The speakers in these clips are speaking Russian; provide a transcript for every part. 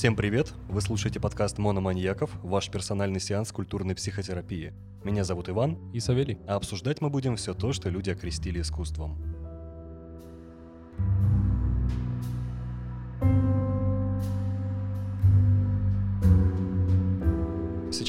Всем привет! Вы слушаете подкаст «Мономаньяков», ваш персональный сеанс культурной психотерапии. Меня зовут Иван, И Савелий. а обсуждать мы будем все то, что люди окрестили искусством.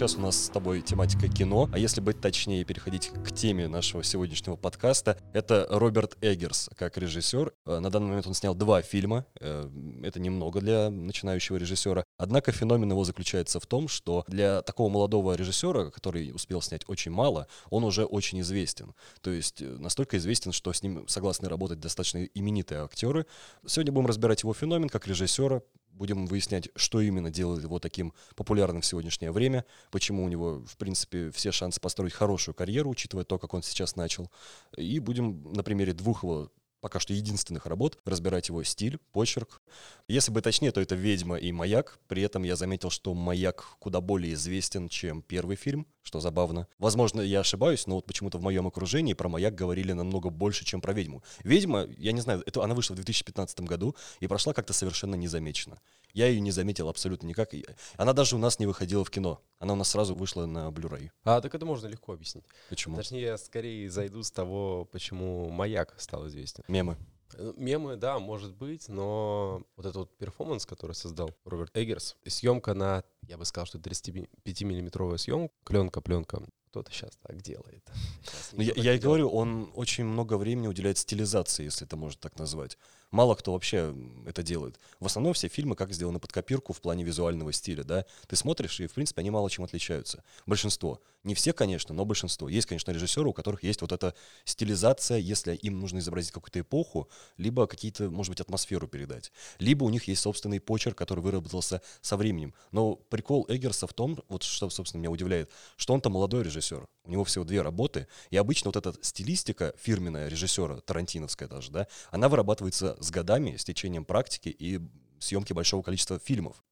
Сейчас у нас с тобой тематика кино, а если быть точнее, переходить к теме нашего сегодняшнего подкаста, это Роберт Эггерс как режиссер. Э, На данный момент он снял два фильма, э, это немного для начинающего режиссера. Однако феномен его заключается в том, что для такого молодого режиссера, который успел снять очень мало, он уже очень известен. То есть э, настолько известен, что с ним согласны работать достаточно именитые актеры. Сегодня будем разбирать его феномен как режиссера, будем выяснять, что именно делает его таким популярным в сегодняшнее время, почему у него, в принципе, все шансы построить хорошую карьеру, учитывая то, как он сейчас начал. И будем на примере двух его пока что единственных работ, разбирать его стиль, почерк. Если бы точнее, то это «Ведьма» и «Маяк». При этом я заметил, что «Маяк» куда более известен, чем первый фильм, что забавно. Возможно, я ошибаюсь, но вот почему-то в моем окружении про «Маяк» говорили намного больше, чем про «Ведьму». «Ведьма», я не знаю, это, она вышла в 2015 году и прошла как-то совершенно незамеченно. Я ее не заметил абсолютно никак. Она даже у нас не выходила в кино. Она у нас сразу вышла на Blu-ray. А, так это можно легко объяснить. Почему? Точнее, я скорее зайду с того, почему «Маяк» стал известен. Мемы. Э, Мемы, да, может быть, но вот этот вот перформанс, который создал Роберт Эггерс, съемка на, я бы сказал, что 35-миллиметровая съемка, пленка, пленка. Кто-то сейчас так делает. Щас Ну, я, я и говорю, он очень много времени уделяет стилизации, если это можно так назвать. Мало кто вообще это делает. В основном все фильмы как сделаны под копирку в плане визуального стиля, да. Ты смотришь, и, в принципе, они мало чем отличаются. Большинство. Не все, конечно, но большинство. Есть, конечно, режиссеры, у которых есть вот эта стилизация, если им нужно изобразить какую-то эпоху, либо какие-то, может быть, атмосферу передать. Либо у них есть собственный почерк, который выработался со временем. Но прикол Эггерса в том, вот что, собственно, меня удивляет, что он-то молодой режиссер. У него всего две работы. И обычно вот эта стилистика фирменная режиссера, тарантиновская даже, да, она вырабатывается с годами, с течением практики и съемки большого количества фильмов.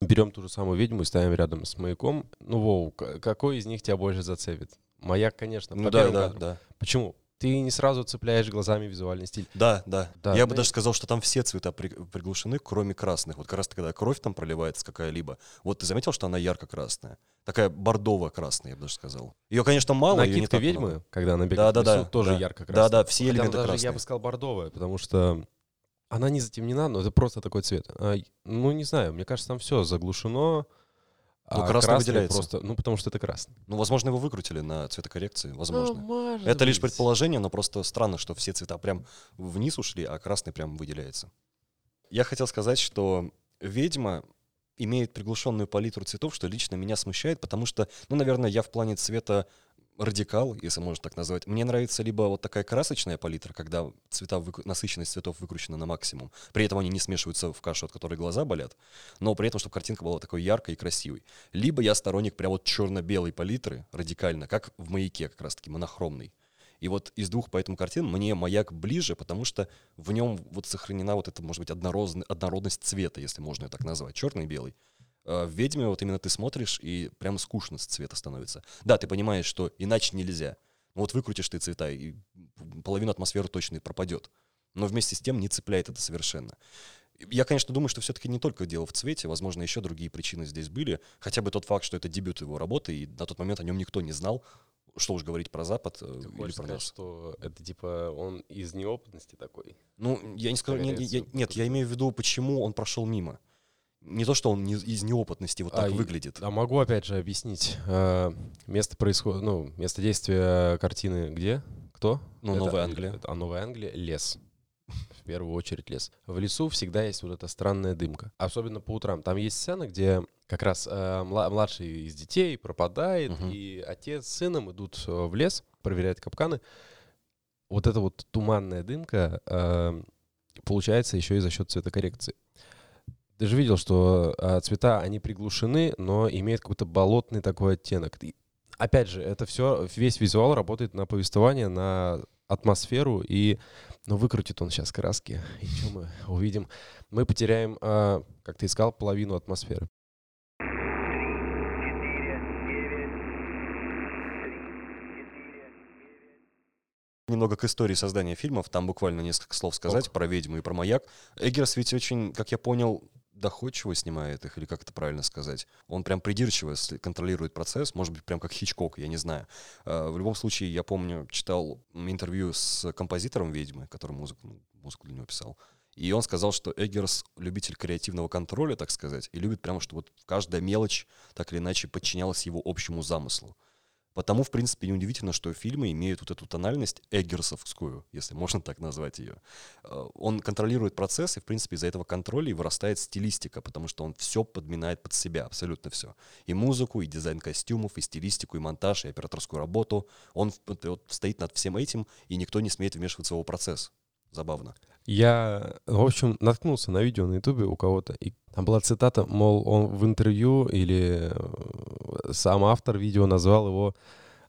Берем ту же самую «Ведьму» и ставим рядом с «Маяком». Ну, Вов, к- какой из них тебя больше зацепит? «Маяк», конечно, Ну да, да, кадрам. да. Почему? Ты не сразу цепляешь глазами визуальный стиль. Да, да. Да, Я бы ну даже и- сказал, что там все цвета при- приглушены, кроме красных. Вот как раз когда кровь там проливается какая-либо. Вот ты заметил, что она ярко-красная? Такая бордово-красная, я бы даже сказал. Ее, конечно, мало, Накидка ведьмы, много. когда она бегает Да, да, да, тоже да. ярко Да, да, все элементы даже, красные. я бы сказал, бордовая, потому что она не затемнена, но это просто такой цвет. А, ну, не знаю, мне кажется, там все заглушено. Ну, а красный выделяется. Просто, ну, потому что это красный. Ну, возможно, его выкрутили на цветокоррекции, возможно. Ну, может Это лишь быть. предположение, но просто странно, что все цвета прям вниз ушли, а красный прям выделяется. Я хотел сказать, что «Ведьма» имеет приглушенную палитру цветов, что лично меня смущает, потому что, ну, наверное, я в плане цвета радикал, если можно так назвать. Мне нравится либо вот такая красочная палитра, когда цвета, выку- насыщенность цветов выкручена на максимум. При этом они не смешиваются в кашу, от которой глаза болят, но при этом, чтобы картинка была такой яркой и красивой. Либо я сторонник прям вот черно-белой палитры, радикально, как в «Маяке» как раз-таки, монохромный. И вот из двух поэтому картин мне «Маяк» ближе, потому что в нем вот сохранена вот эта, может быть, однородно- однородность цвета, если можно ее так назвать, черный и белый. А В «Ведьме» вот именно ты смотришь, и прям скучно с цвета становится. Да, ты понимаешь, что иначе нельзя. Ну вот выкрутишь ты цвета, и половину атмосферы точно и пропадет. Но вместе с тем не цепляет это совершенно. Я, конечно, думаю, что все-таки не только дело в цвете, возможно, еще другие причины здесь были. Хотя бы тот факт, что это дебют его работы, и на тот момент о нем никто не знал. Что уж говорить про Запад э, Ты или про сказать, нас. что это типа он из неопытности такой? Ну, я не скажу, не- я- нет, я имею в виду, почему он прошел мимо. Не то, что он не- из неопытности вот так А, выглядит. А могу опять же объяснить. Э, Место происходит, ну, место действия картины где? Кто? Ну, Это- Новая Англия. это- а Новая Англия — лес. В первую очередь лес. В лесу всегда есть вот эта странная дымка. Особенно по утрам. Там есть сцена, где как раз э, мла- младший из детей пропадает, Мгм. и отец с сыном идут э, в лес, проверяют капканы. Вот эта вот туманная дымка э, получается еще и за счет цветокоррекции. Ты же видел, что э, цвета, они приглушены, но имеют какой-то болотный такой оттенок. И, опять же, это все, весь визуал работает на повествование, на атмосферу, и ну, выкрутит он сейчас краски. И что мы увидим? Мы потеряем, э, как ты искал, половину атмосферы. Немного к истории создания фильмов, там буквально несколько слов сказать Ок. про «Ведьму» и про «Маяк». Эггерс ведь очень, как я понял, доходчиво снимает их, или как это правильно сказать. Он прям придирчиво контролирует процесс, может быть, прям как Хичкок, я не знаю. А, В любом случае, я помню, читал интервью с композитором «Ведьмы», который музыку, ну, музыку для него писал. И он сказал, что Эггерс любитель креативного контроля, так сказать, и любит прямо, чтобы вот каждая мелочь так или иначе подчинялась его общему замыслу. Потому, в принципе, неудивительно, что фильмы имеют вот эту тональность эггерсовскую, если можно так назвать ее. Э, Он контролирует процесс, и, в принципе, из-за этого контроля и вырастает стилистика, потому что он все подминает под себя, абсолютно все. И музыку, и дизайн костюмов, и стилистику, и монтаж, и операторскую работу. Он вот, стоит над всем этим, и никто не смеет вмешиваться в его процесс. Забавно. Я, в общем, наткнулся на видео на ютубе у кого-то, и там была цитата, мол, он в интервью или э, сам автор видео назвал его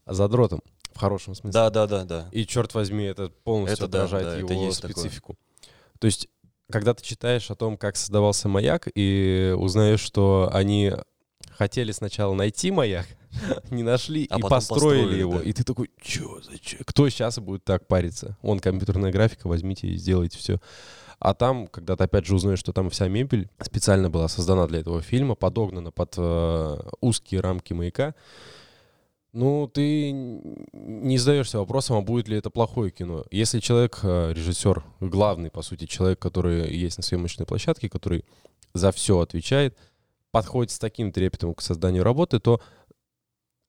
задротом, в хорошем смысле. Да, да, да, да. И, черт возьми, это полностью Это да, отражает да, это его есть такое. специфику. То есть, когда ты читаешь о том, как создавался маяк, и узнаешь, что они хотели сначала найти маяк, не нашли А и построили, его. да. И ты такой, чё, зачем? Кто сейчас будет так париться? Он компьютерная графика, возьмите и сделайте все. А там, когда ты опять же узнаешь, что там вся мебель специально была создана для этого фильма, подогнана под э, узкие рамки маяка, ну, ты не задаешься вопросом, а будет ли это плохое кино. Если человек, э, режиссер, главный, по сути, человек, который есть на съемочной площадке, который за все отвечает, подходит с таким трепетом к созданию работы, то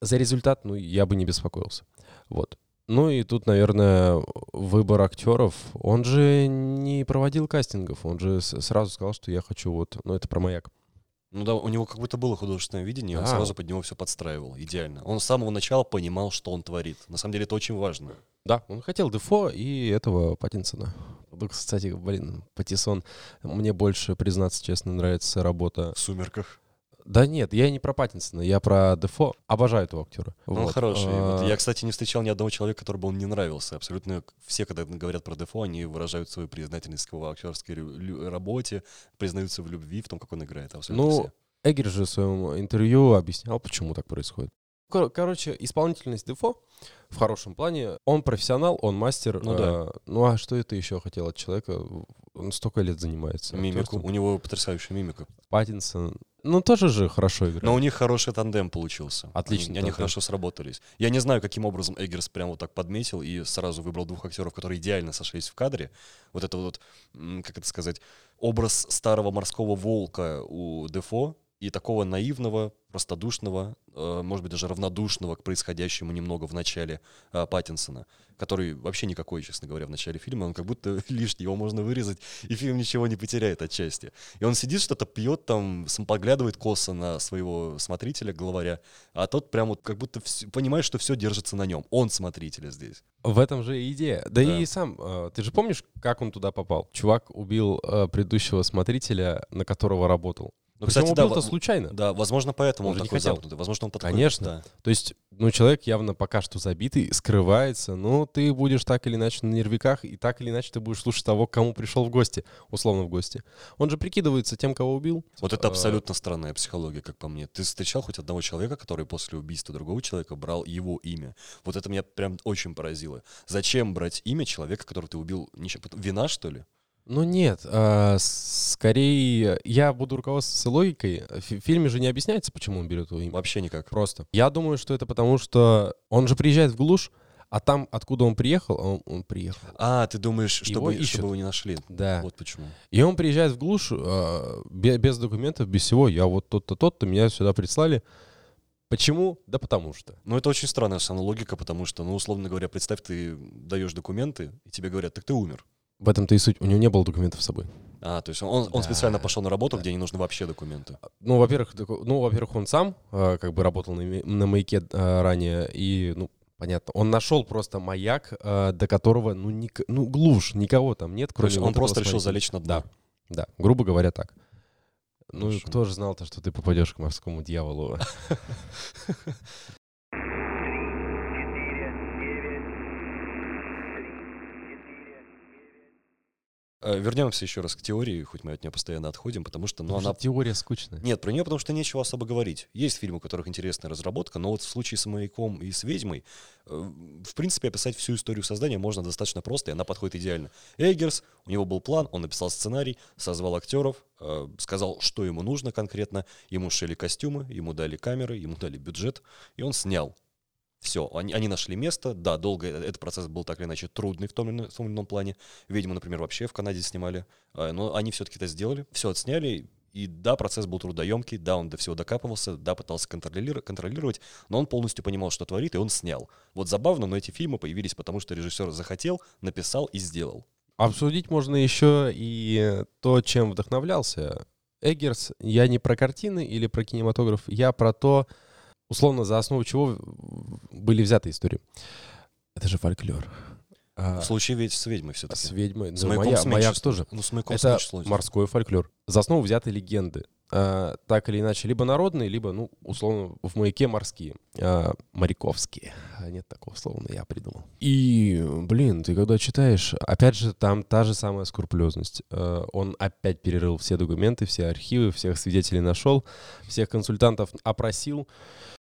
за результат, ну, я бы не беспокоился. Вот. Ну и тут, наверное, выбор актеров. Он же не проводил кастингов, он же сразу сказал, что я хочу вот, ну это про маяк. Ну да, у него как будто было художественное видение, и он сразу под него все подстраивал. Идеально. Он с самого начала понимал, что он творит. На самом деле это очень важно. Да, он хотел Дефо и этого Паттинсона. Кстати, блин, Паттисон, мне больше, признаться честно, нравится работа. В сумерках. Да нет, я не про Паттинсона, я про Дефо. Обожаю этого актера. Он Вот. хороший. Вот А, я, кстати, не встречал ни одного человека, который бы он не нравился. Абсолютно все, когда говорят про Дефо, они выражают свою признательность к его актерской работе, признаются в любви, в том, как он играет. Абсолютно Ну, все. Эггер же в своем интервью объяснял, почему так происходит. Кор- Короче, исполнительность Дефо в хорошем плане. Он профессионал, он мастер. Ну да. э, Ну а что это еще хотел от человека? Он столько лет занимается. Мимику. актерством. У него потрясающая мимика. Паттинсон. Ну тоже же хорошо играет. Но у них хороший тандем получился. Отличный Они, они хорошо сработались. Я не знаю, каким образом Эггерс прям вот так подметил и сразу выбрал двух актеров, которые идеально сошлись в кадре. Вот это вот, как это сказать, образ старого морского волка у Дефо и такого наивного, простодушного, э, может быть, даже равнодушного к происходящему немного в начале э, Паттинсона, который вообще никакой, честно говоря, в начале фильма, он как будто лишний, его можно вырезать, и фильм ничего не потеряет отчасти. И он сидит, что-то пьет, там, поглядывает косо на своего смотрителя, главаря, а тот прям вот как будто вс- понимает, что все держится на нем. Он смотрителя здесь. В этом же и идея. Да, Да. и сам, э, ты же помнишь, как он туда попал? Чувак убил предыдущего смотрителя, на которого работал. Ну, Причем кстати, да, убил-то во- случайно. Да, возможно, поэтому Он он, такой хотел. замкнутый. Возможно, он подходит. Конечно. да. То есть, ну, человек явно пока что забитый, скрывается, но ты будешь так или иначе на нервиках, и так или иначе ты будешь слушать того, кому пришел в гости, условно в гости. Он же прикидывается тем, кого убил. Вот это А, абсолютно странная психология, как по мне. Ты встречал хоть одного человека, который после убийства другого человека брал его имя? Вот это меня прям очень поразило. Зачем брать имя человека, которого ты убил? Вина, что ли? Ну нет, а, скорее я буду руководствоваться логикой. В фи- фильме же не объясняется, почему он берет его имя. Вообще никак. Просто. Я думаю, что это потому, что он же приезжает в глушь, а там, откуда он приехал, он, он приехал. А, ты думаешь, Его чтобы, ищут. чтобы его не нашли? Да. Вот почему. И он приезжает в глушь э, бе- без документов, без всего. Я вот тот-то, тот-то, меня сюда прислали. Почему? Да потому что. Ну, это очень странная самая логика, потому что, ну, условно говоря, представь, ты даешь документы, и тебе говорят, так ты умер. В этом-то и суть. У него не было документов с собой. А, то есть он, он Да. специально пошел на работу, Да. где не нужны вообще документы. Ну, во-первых, ну, во-первых, он сам э, как бы работал на, на маяке э, ранее, и, ну, понятно, он нашел просто маяк, э, до которого, ну, ник- ну, глушь, никого там нет, То кроме есть вот он просто решил залечь на дно. Да, да, грубо говоря, так. Ну, и Хорошо. кто же знал-то, что ты попадешь к морскому дьяволу? Вернемся еще раз к теории, хоть мы от нее постоянно отходим, потому что, ну, Потому что она... теория скучная. Нет, про нее потому что нечего особо говорить. Есть фильмы, у которых интересная разработка, но вот в случае с «Маяком» и с «Ведьмой», э, в принципе, описать всю историю создания можно достаточно просто, и она подходит идеально. Эггерс, у него был план, он написал сценарий, созвал актеров, э, сказал, что ему нужно конкретно, ему шили костюмы, ему дали камеры, ему дали бюджет, и он снял. Все, они, они нашли место, да, долго э- этот процесс был так или иначе трудный в том или в том или ином плане. Ведьму, например, вообще в Канаде снимали, э, но они все-таки это сделали, все отсняли, и да, процесс был трудоемкий, да, он до всего докапывался, да, пытался контролировать, контролировать, но он полностью понимал, что творит, и он снял. Вот забавно, но эти фильмы появились потому, что режиссер захотел, написал и сделал. Обсудить можно еще и то, чем вдохновлялся Эггерс. Я не про картины или про кинематограф, я про то, условно, за основу чего были взяты истории. Это же фольклор. А, В случае ведь с ведьмой все-таки. с ведьмой. С ну, маяк, маяк тоже. Ну, с маяком Это морской фольклор. За основу взяты легенды. А, так или иначе, либо народные, либо, ну, условно, в маяке морские. А, моряковские. А, Нет такого слова, но я придумал. И, блин, ты когда читаешь, опять же, там та же самая скрупулезность. А, Он опять перерыл все документы, все архивы, всех свидетелей нашел, всех консультантов опросил.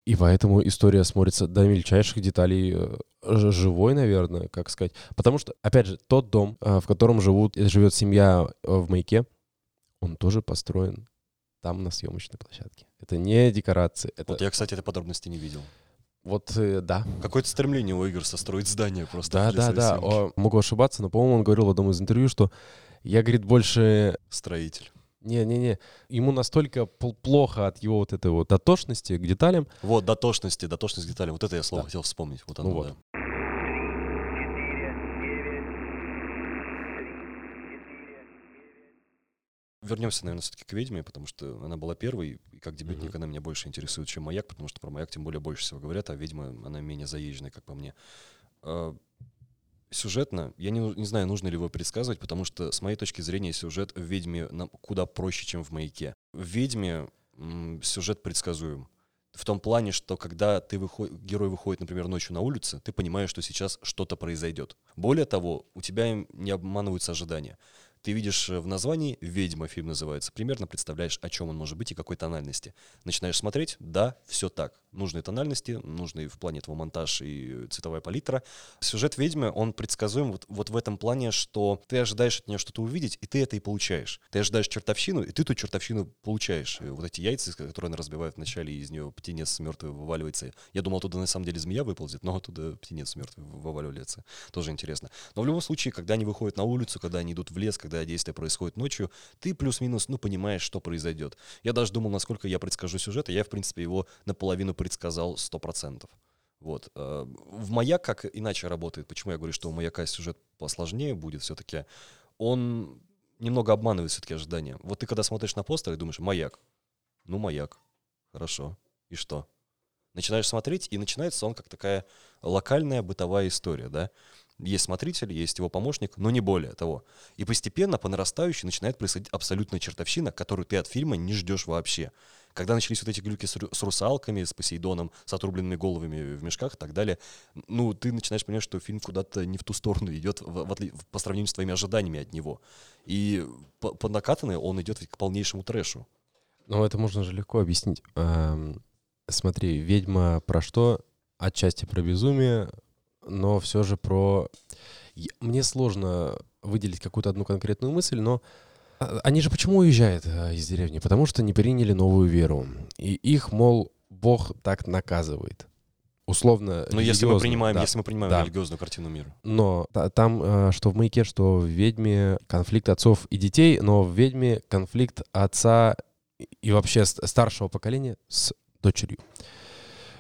И поэтому история смотрится до мельчайших деталей э, живой, наверное, как сказать. Потому что, опять же, тот дом, э, в котором живут, э, живет семья э, в маяке, он тоже построен там на съемочной площадке. Это не декорации. Это Вот я, кстати, этой подробности не видел. вот, э, да. Какое-то стремление у Игоря строить здание просто. Да, да, да. О, могу ошибаться, но, по-моему, он говорил в одном из интервью, что я, говорит, больше Строитель. Не-не-не. Ему настолько пл- плохо от его вот этой вот дотошности к деталям. Вот, дотошности, дотошность к деталям. Вот это я слово Да. хотел вспомнить. Вот Ну оно, вот. да. Вернемся, наверное, все-таки к ведьме, потому что она была первой, и как дебютник Мгм. она меня больше интересует, чем маяк, потому что про маяк тем более больше всего говорят, а ведьма, она менее заезженная, как по мне. А, Сюжетно, я не, не знаю, нужно ли его предсказывать, потому что, с моей точки зрения, сюжет в «Ведьме» нам куда проще, чем в «Маяке». В «Ведьме» м, сюжет предсказуем. В том плане, что когда ты выход... герой выходит, например, ночью на улицу, ты понимаешь, что сейчас что-то произойдет. Более того, у тебя не обманываются ожидания. Ты видишь э, в названии «Ведьма» фильм называется, примерно представляешь, о чем он может быть и какой тональности. Начинаешь смотреть, да, все так. Нужные тональности, нужный в плане этого монтаж и цветовая палитра. Сюжет «Ведьмы», он предсказуем вот, вот в этом плане, что ты ожидаешь от нее что-то увидеть, и ты это и получаешь. Ты ожидаешь чертовщину, и ты ту чертовщину получаешь. И вот эти яйца, которые она разбивает вначале, из нее птенец мертвый вываливается. Я думал, оттуда на самом деле змея выползет, но оттуда птенец мертвый вываливается. Тоже интересно. Но в любом случае, когда они выходят на улицу, когда они идут в лес, когда действие происходит ночью, ты плюс-минус, ну, понимаешь, что произойдет. Я даже думал, насколько я предскажу сюжет, и я, в принципе, его наполовину предсказал 100%. Вот. э, В «Маяк» как иначе работает. Почему я говорю, что у «Маяка» сюжет посложнее будет все-таки? Он немного обманывает все-таки ожидания. Вот ты когда смотришь на постер и думаешь «Маяк», ну, «Маяк», хорошо, и что? Начинаешь смотреть, и начинается он как такая локальная бытовая история, да? Есть смотритель, есть его помощник, но не более того. И постепенно, по нарастающей, начинает происходить абсолютная чертовщина, которую ты от фильма не ждешь вообще. Когда начались вот эти глюки с, ру- с русалками, с Посейдоном, с отрубленными головами в мешках и так далее, ну, ты начинаешь понимать, что фильм куда-то не в ту сторону идет в- в по сравнению с твоими ожиданиями от него. И по, по накатанной он идет к полнейшему трэшу. Ну, это можно же легко объяснить. Эм, смотри, «Ведьма» про что? Отчасти про безумие, но все же про... Мне сложно выделить какую-то одну конкретную мысль, но а, они же почему уезжают э, из деревни? Потому что не приняли новую веру. И их, мол, Бог так наказывает. Условно, Но если мы принимаем, да. если мы принимаем Да. религиозную картину мира. Но та- там, э, что в «Маяке», что в «Ведьме» конфликт отцов и детей, но в «Ведьме» конфликт отца и- вообще старшего поколения с дочерью.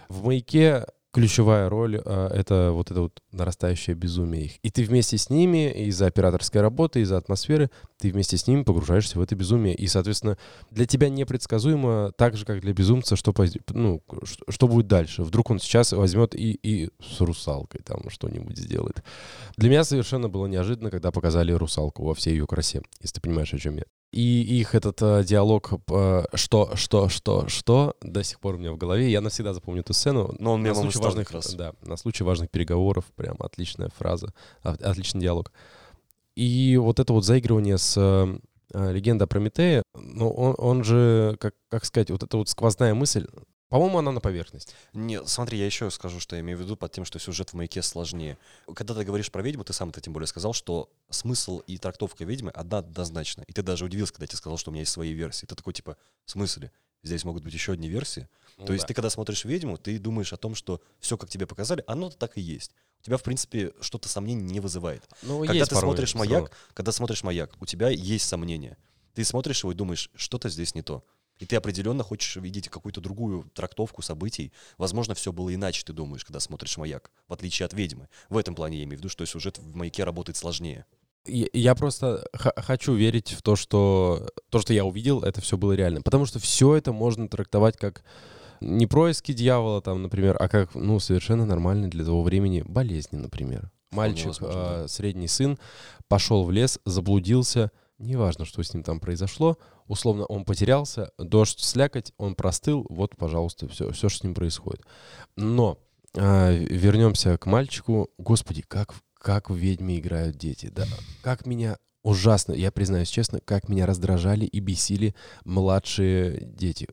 В «Маяке» ключевая роль э, — это вот это вот нарастающее безумие их. И ты вместе с ними из-за операторской работы, из-за атмосферы, ты вместе с ними погружаешься в это безумие. И, соответственно, для тебя непредсказуемо, так же, как для безумца, что, ну, что будет дальше. Вдруг он сейчас возьмет и, и с русалкой там что-нибудь сделает. Для меня совершенно было неожиданно, когда показали русалку во всей ее красе, если ты понимаешь, о чем я. И их этот э, диалог э, «что, что, что, что» до сих пор у меня в голове. Я навсегда запомню эту сцену. Но он на случай важных, раз. да, на случай важных переговоров, прям отличная фраза, от- отличный диалог. И вот это вот заигрывание с э, э, легенда Прометея, ну, он, он же, как, как сказать, вот эта вот сквозная мысль, по-моему, она на поверхности. Нет, смотри, я еще скажу, что я имею в виду под тем, что сюжет в маяке сложнее. Когда ты говоришь про ведьму, ты сам это тем более сказал, что смысл и трактовка ведьмы одна однозначно. И ты даже удивился, когда я тебе сказал, что у меня есть свои версии. Ты такой, типа, в смысле? Здесь могут быть еще одни версии. Ну То есть да. ты, когда смотришь ведьму, ты думаешь о том, что все, как тебе показали, оно так и есть. У тебя, в принципе, что-то сомнений не вызывает. Ну, Когда есть ты смотришь маяк, равно. когда смотришь маяк, у тебя есть сомнения. Ты смотришь его и думаешь, что-то здесь не то. И ты определенно хочешь видеть какую-то другую трактовку событий. Возможно, все было иначе, ты думаешь, когда смотришь маяк, в отличие от ведьмы. В этом плане я имею в виду, что сюжет в маяке работает сложнее. Я, я просто хочу верить в то, что то, что я увидел, это все было реально. Потому что все это можно трактовать как не происки дьявола, там, например, а как, ну, совершенно нормальные для того времени болезни, например. Мальчик, возможно, э, да. средний сын, пошел в лес, заблудился. Неважно, что с ним там произошло. Условно, он потерялся, дождь, слякоть, он простыл. Вот, пожалуйста, все, все, что с ним происходит. Но а, вернемся к мальчику. Господи, как, как в «Ведьме» играют дети. Да, как меня ужасно, я признаюсь честно, как меня раздражали и бесили младшие дети.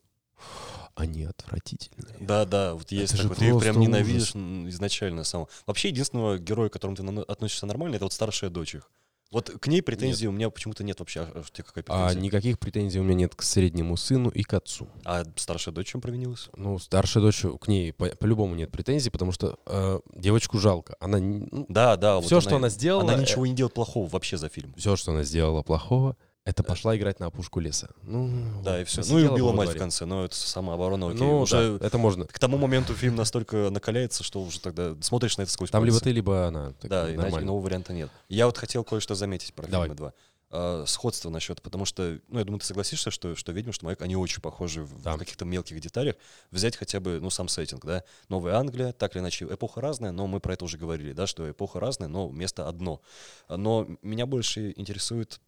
Они отвратительные. Да, да, вот есть Это же такой. Ты их прям ненавидишь ужас. изначально сам. Вообще, единственного героя, к которому ты относишься нормально, это вот старшая дочь их. Вот к ней претензий у меня почему-то нет вообще. А, какая А никаких претензий у меня нет к среднему сыну и к отцу. А старшая дочь чем провинилась? Ну, старшая дочь, к ней по- по-любому нет претензий, потому что э, девочку жалко. Она, ну, Да, да. вот все, что она сделала, Она э, ничего не делает плохого вообще за фильм. все, что она сделала плохого, это пошла играть на опушку леса. Ну, Да, и все. Ну и убила мать в конце, но это самооборона, окей. Ну, уже да, это можно. к тому моменту фильм настолько накаляется, что уже тогда смотришь на это сквозь Там либо пальцы. ты, либо она. Так, Да, иначе иного варианта нет. Я вот хотел кое-что заметить про Давай. фильмы два. А, сходство насчет, потому что, ну, я думаю, ты согласишься, что, что «Ведьма», что «Маяк», они очень похожи в, Да. в каких-то мелких деталях. Взять хотя бы, ну, сам сеттинг, да. Новая Англия, так или иначе, эпоха разная, но мы про это уже говорили, да, что эпоха разная, но место одно. Но меня больше интересует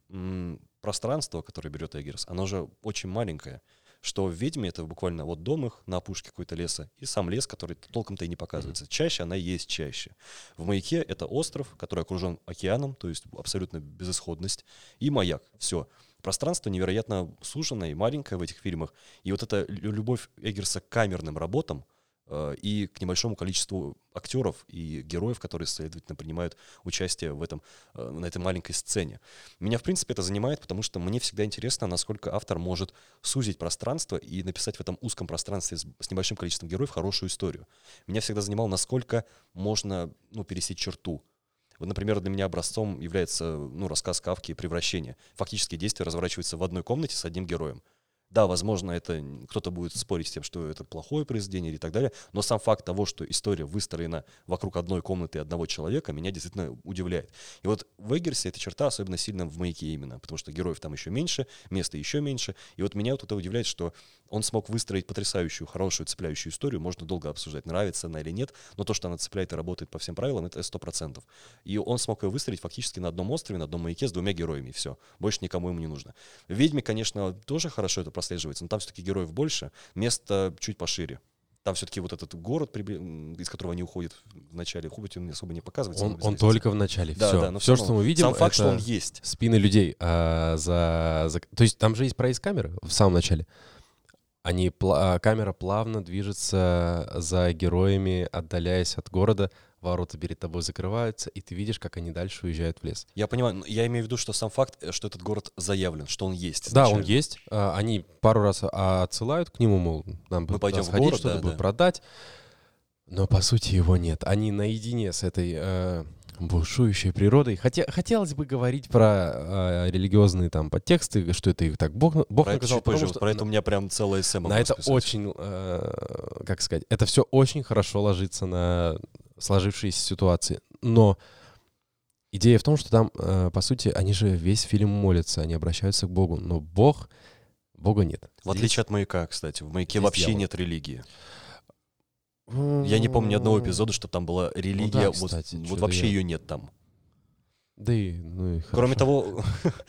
пространство, которое берет Эггерс. Оно же очень маленькое что в «Ведьме» это буквально вот дом их на опушке какой-то леса и сам лес, который толком-то и не показывается. Чаще она есть чаще. В «Маяке» это остров, который окружен океаном, то есть абсолютно безысходность, и маяк. Все. Пространство невероятно суженное и маленькое в этих фильмах. И вот эта лю- любовь Эггерса к камерным работам и к небольшому количеству актеров и героев, которые, следовательно, принимают участие в этом, э, на этой маленькой сцене. Меня, в принципе, это занимает, потому что мне всегда интересно, насколько автор может сузить пространство и написать в этом узком пространстве с небольшим количеством героев хорошую историю. Меня всегда занимало, насколько можно ну, пересечь черту. Вот, например, для меня образцом является ну, рассказ Кавки «Превращение». Фактически действие разворачивается в одной комнате с одним героем. Да, возможно, это кто-то будет спорить с тем, что это плохое произведение или так далее, но сам факт того, что история выстроена вокруг одной комнаты и одного человека, меня действительно удивляет. И вот в Эггерсе эта черта особенно сильно в «Маяке» именно, потому что героев там еще меньше, места еще меньше. И вот меня вот это удивляет, что он смог выстроить потрясающую, хорошую, цепляющую историю. Можно долго обсуждать, нравится она или нет, но то, что она цепляет и работает по всем правилам, это сто процентов. И он смог ее выстроить фактически на одном острове, на одном маяке с двумя героями, и все. Больше никому ему не нужно. «Ведьме», конечно, тоже хорошо это прослеживается, но там все-таки героев больше, место чуть пошире. Там все-таки вот этот город, из которого они уходят в начале, хоть он особо не показывается. Он, он только в начале. Да, все, да, но все, всё что мы видим, Сам факт, что он есть. спины людей. а, за, за- То есть там же есть проезд камеры в самом начале. Они, а, камера плавно движется за героями, отдаляясь от города. Ворота перед тобой закрываются, и ты видишь, как они дальше уезжают в лес. Я понимаю, я имею в виду, что сам факт, э, что этот город заявлен, что он есть. Да, он есть. А, Они пару раз а, отсылают к нему, мол, нам бы пойдем в сходить, город, что-то да, бы да. продать. Но по сути его нет. Они наедине с этой э, бушующей природой. Хотя, хотелось бы говорить про э, религиозные там подтексты, что это их так Бог, Бог Про это наказал. позже, потому что про это у меня прям целая эссе на это расписать. очень, э, как сказать, это все очень хорошо ложится на сложившиеся ситуации. Но идея в том, что там, э, по сути, они же весь фильм молятся, они обращаются к Богу, но Бог, Бога нет. В отличие от «Маяка», кстати. В «Маяке» здесь вообще дьявол. нет религии. Я не помню ни одного эпизода, что там была религия. да, вот кстати, вот чё-то вообще я- ее нет там. Да и, ну и Кроме того,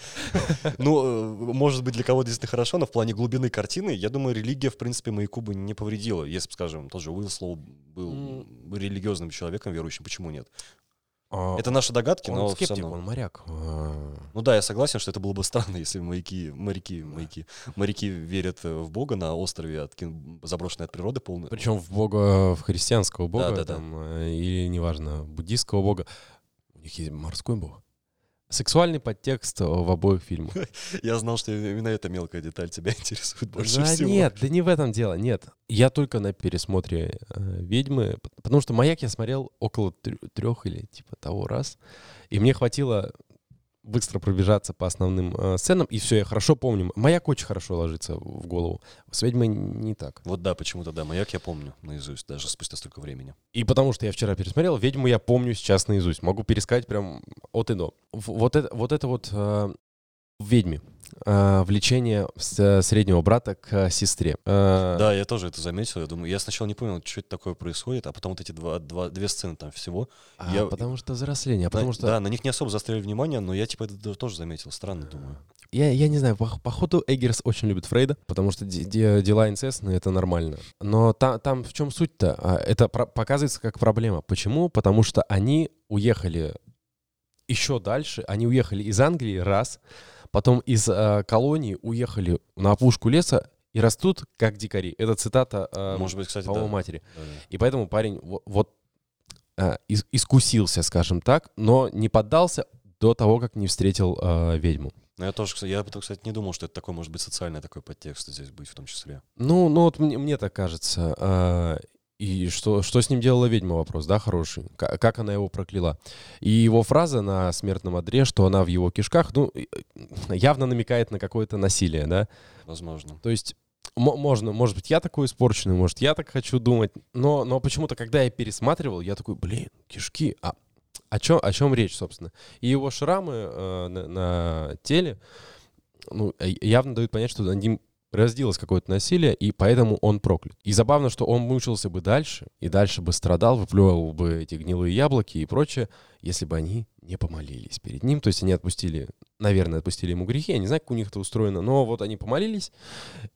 ну, э, может быть, для кого-то действительно хорошо, но в плане глубины картины, я думаю, религия, в принципе, маяку бы не повредила. Если бы, скажем, тот же Уилл Слоу был религиозным человеком, верующим, почему нет? А, Это наши догадки, он но скептик, равно. он моряк. А, Ну да, я согласен, что это было бы странно, если моряки, моряки, моряки, моряки верят в Бога на острове, откин- заброшенный от природы полный. Причем в бога, в христианского бога, да, да. там, э, или, неважно, буддийского бога. Есть морской бог. Сексуальный подтекст в обоих фильмах. Я знал, что именно эта мелкая деталь тебя интересует больше да всего. нет, да не в этом дело, нет. Я только на пересмотре э, «Ведьмы», потому что «Маяк» я смотрел около трех или типа того раз, и мне хватило быстро пробежаться по основным э, сценам, и все, я хорошо помню. «Маяк» очень хорошо ложится в голову. С «Ведьмой» не так. Вот да, почему-то да, маяк я помню наизусть, даже спустя столько времени. И потому что я вчера пересмотрел, «Ведьму» я помню сейчас наизусть. Могу пересказать прям от и до. Вот это вот, это вот э, в «Ведьме» э, влечение с- э, среднего брата к э, сестре. Э, Да, я тоже это заметил. Я думаю, я сначала не понял, что это такое происходит, а потом вот эти два, два, две сцены там всего. а я- потому что взросление, а потому на, что... Да, на них не особо заострили внимание, но я типа это тоже заметил. Странно, думаю. Я, я не знаю, по, походу Эггерс очень любит Фрейда, потому что де- де- дела инцестные — это нормально. Но та- там в чем суть-то? А, Это про- показывается как проблема. Почему? Потому что они уехали еще дальше. Они уехали из Англии раз, потом из э, колонии уехали на опушку леса и растут как дикари. Это цитата, э, Может быть, кстати, да. по-моему, матери. Да, да. И поэтому парень во- вот а, ис- искусился, скажем так, но не поддался до того, как не встретил э, ведьму. Но я тоже, кстати, я, потом, кстати, не думал, что это такой, может быть, социальный такой подтекст здесь быть в том числе. Ну, ну вот мне, мне так кажется. И что, что с ним делала ведьма, вопрос, да, хороший. Ка- Как она его прокляла. И его фраза на смертном одре, что она в его кишках, ну, и- явно намекает на какое-то насилие, да. Возможно. То есть мо- можно, может быть, я такой испорченный, может, я так хочу думать, но, но почему-то, когда я пересматривал, я такой, блин, кишки, а о чем, о чем речь, собственно? И его шрамы э, на, на теле ну, э, явно дают понять, что над ним разделось какое-то насилие, и поэтому он проклят. И забавно, что он мучился бы дальше, и дальше бы страдал, выплевывал бы эти гнилые яблоки и прочее, если бы они не помолились перед ним. То есть они отпустили, наверное, отпустили ему грехи. Я не знаю, как у них это устроено, но вот они помолились,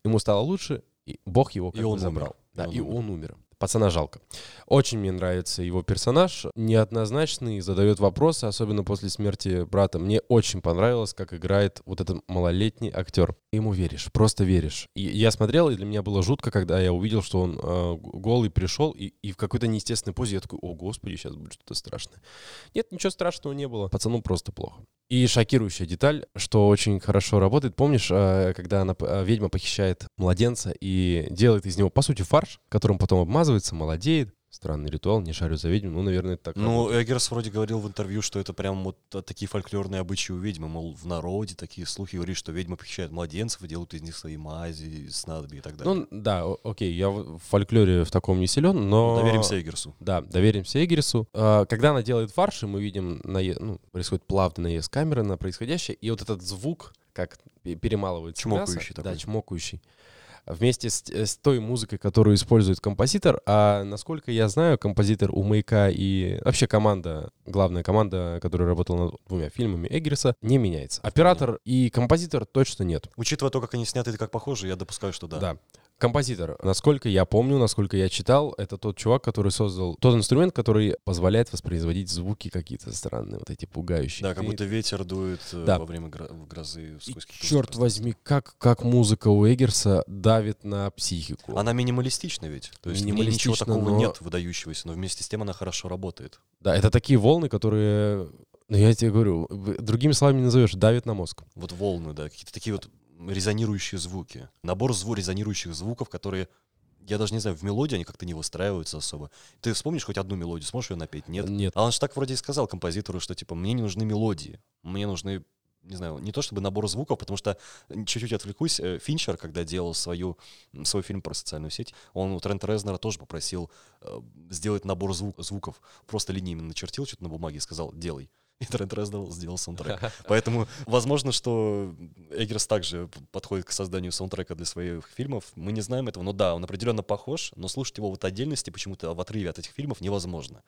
ему стало лучше, и Бог его как И бы он забрал. умер. Да, И он и умер. он умер. Пацана жалко. Очень мне нравится его персонаж. Неоднозначный, задает вопросы, особенно после смерти брата. Мне очень понравилось, как играет вот этот малолетний актер. Ему веришь, просто веришь. И я смотрел, и для меня было жутко, когда я увидел, что он э, голый пришел, и, и в какой-то неестественной позе я такой, о, господи, сейчас будет что-то страшное. Нет, ничего страшного не было. Пацану просто плохо. И шокирующая деталь, что очень хорошо работает. Помнишь, э, когда она, э, ведьма похищает младенца и делает из него, по сути, фарш, которым потом обмазывается, молодеет. Странный ритуал, не шарю за ведьму. Ну, наверное, это так. Ну, работает. Эггерс вроде говорил в интервью, что это прям вот а, такие фольклорные обычаи у ведьмы, мол, в народе такие слухи говорит, что ведьмы похищают младенцев и делают из них свои мази, снадобья и так далее. ну, да, окей, я в фольклоре в таком не силен, но... Доверимся Эггерсу. Да, доверимся Эггерсу. А, Когда она делает фарш, и мы видим, нае- ну, происходит плавный наезд камеры на происходящее, и вот этот звук, как пе- перемалывается Чмокающий мясо, такой. да, чмокающий, вместе с, э, с той музыкой, которую использует композитор. А насколько я знаю, композитор у Маяка и вообще команда, главная команда, которая работала над двумя фильмами Эггерса, не меняется. Оператор и композитор точно нет. Учитывая то, как они сняты и как похожи, я допускаю, что да. Да. Композитор, насколько я помню, насколько я читал, это тот чувак, который создал тот инструмент, который позволяет воспроизводить звуки какие-то странные, вот эти пугающие. Да, как будто ветер дует э, Да. во время гро- грозы И черт возьми, как, как музыка у Эггерса давит на психику. Она минималистична ведь. То есть ничего такого но- нет выдающегося, но вместе с тем она хорошо работает. Да, это такие волны, которые, ну я тебе говорю, другими словами не назовешь, давит на мозг. Вот волны, да, какие-то такие вот резонирующие звуки. Набор зву резонирующих звуков, которые, я даже не знаю, в мелодии они как-то не выстраиваются особо. Ты вспомнишь хоть одну мелодию, сможешь ее напеть? Нет. Нет. А он же так вроде и сказал композитору, что типа мне не нужны мелодии, мне нужны не знаю, не то чтобы набор звуков, потому что чуть-чуть отвлекусь. э, Финчер, когда делал свою, свой фильм про социальную сеть, он у Трента Резнера тоже попросил э, сделать набор звук, звуков. Просто линиями начертил что-то на бумаге и сказал «делай». И Трент Резнер сделал саундтрек. Поэтому, возможно, что Эггерс также подходит к созданию саундтрека для своих фильмов. Мы не знаем этого, но да, он определенно похож, но слушать его вот отдельности почему-то в отрыве от этих фильмов невозможно.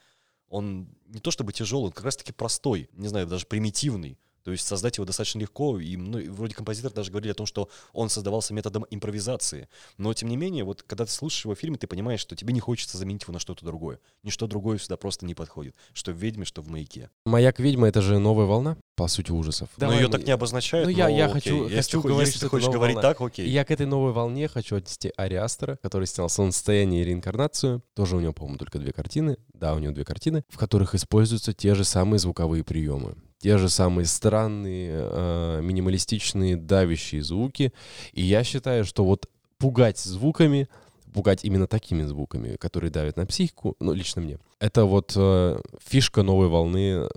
Он не то чтобы тяжелый, он как раз-таки простой, не знаю, даже примитивный. То есть создать его достаточно легко, и ну, вроде композитор даже говорили о том, что он создавался методом импровизации. Но, тем не менее, вот когда ты слушаешь его фильм, ты понимаешь, что тебе не хочется заменить его на что-то другое. Ничто другое сюда просто не подходит. Что в «Ведьме», что в «Маяке». «Маяк ведьма» — это же новая волна, по сути, ужасов. но ее так не обозначают, ну, я, но я окей. хочу, если, хочу ты, говорить, если что ты хочешь говорить волна. так, окей. И Я к этой новой волне хочу отнести Ариастера, который снял «Солнцестояние и реинкарнацию». Тоже у него, по-моему, только две картины. Да, у него две картины, в которых используются те же самые звуковые приемы. Те же самые странные, э, минималистичные, давящие звуки. И я считаю, что вот пугать звуками, пугать именно такими звуками, которые давят на психику, ну, лично мне, это вот э, фишка новой волны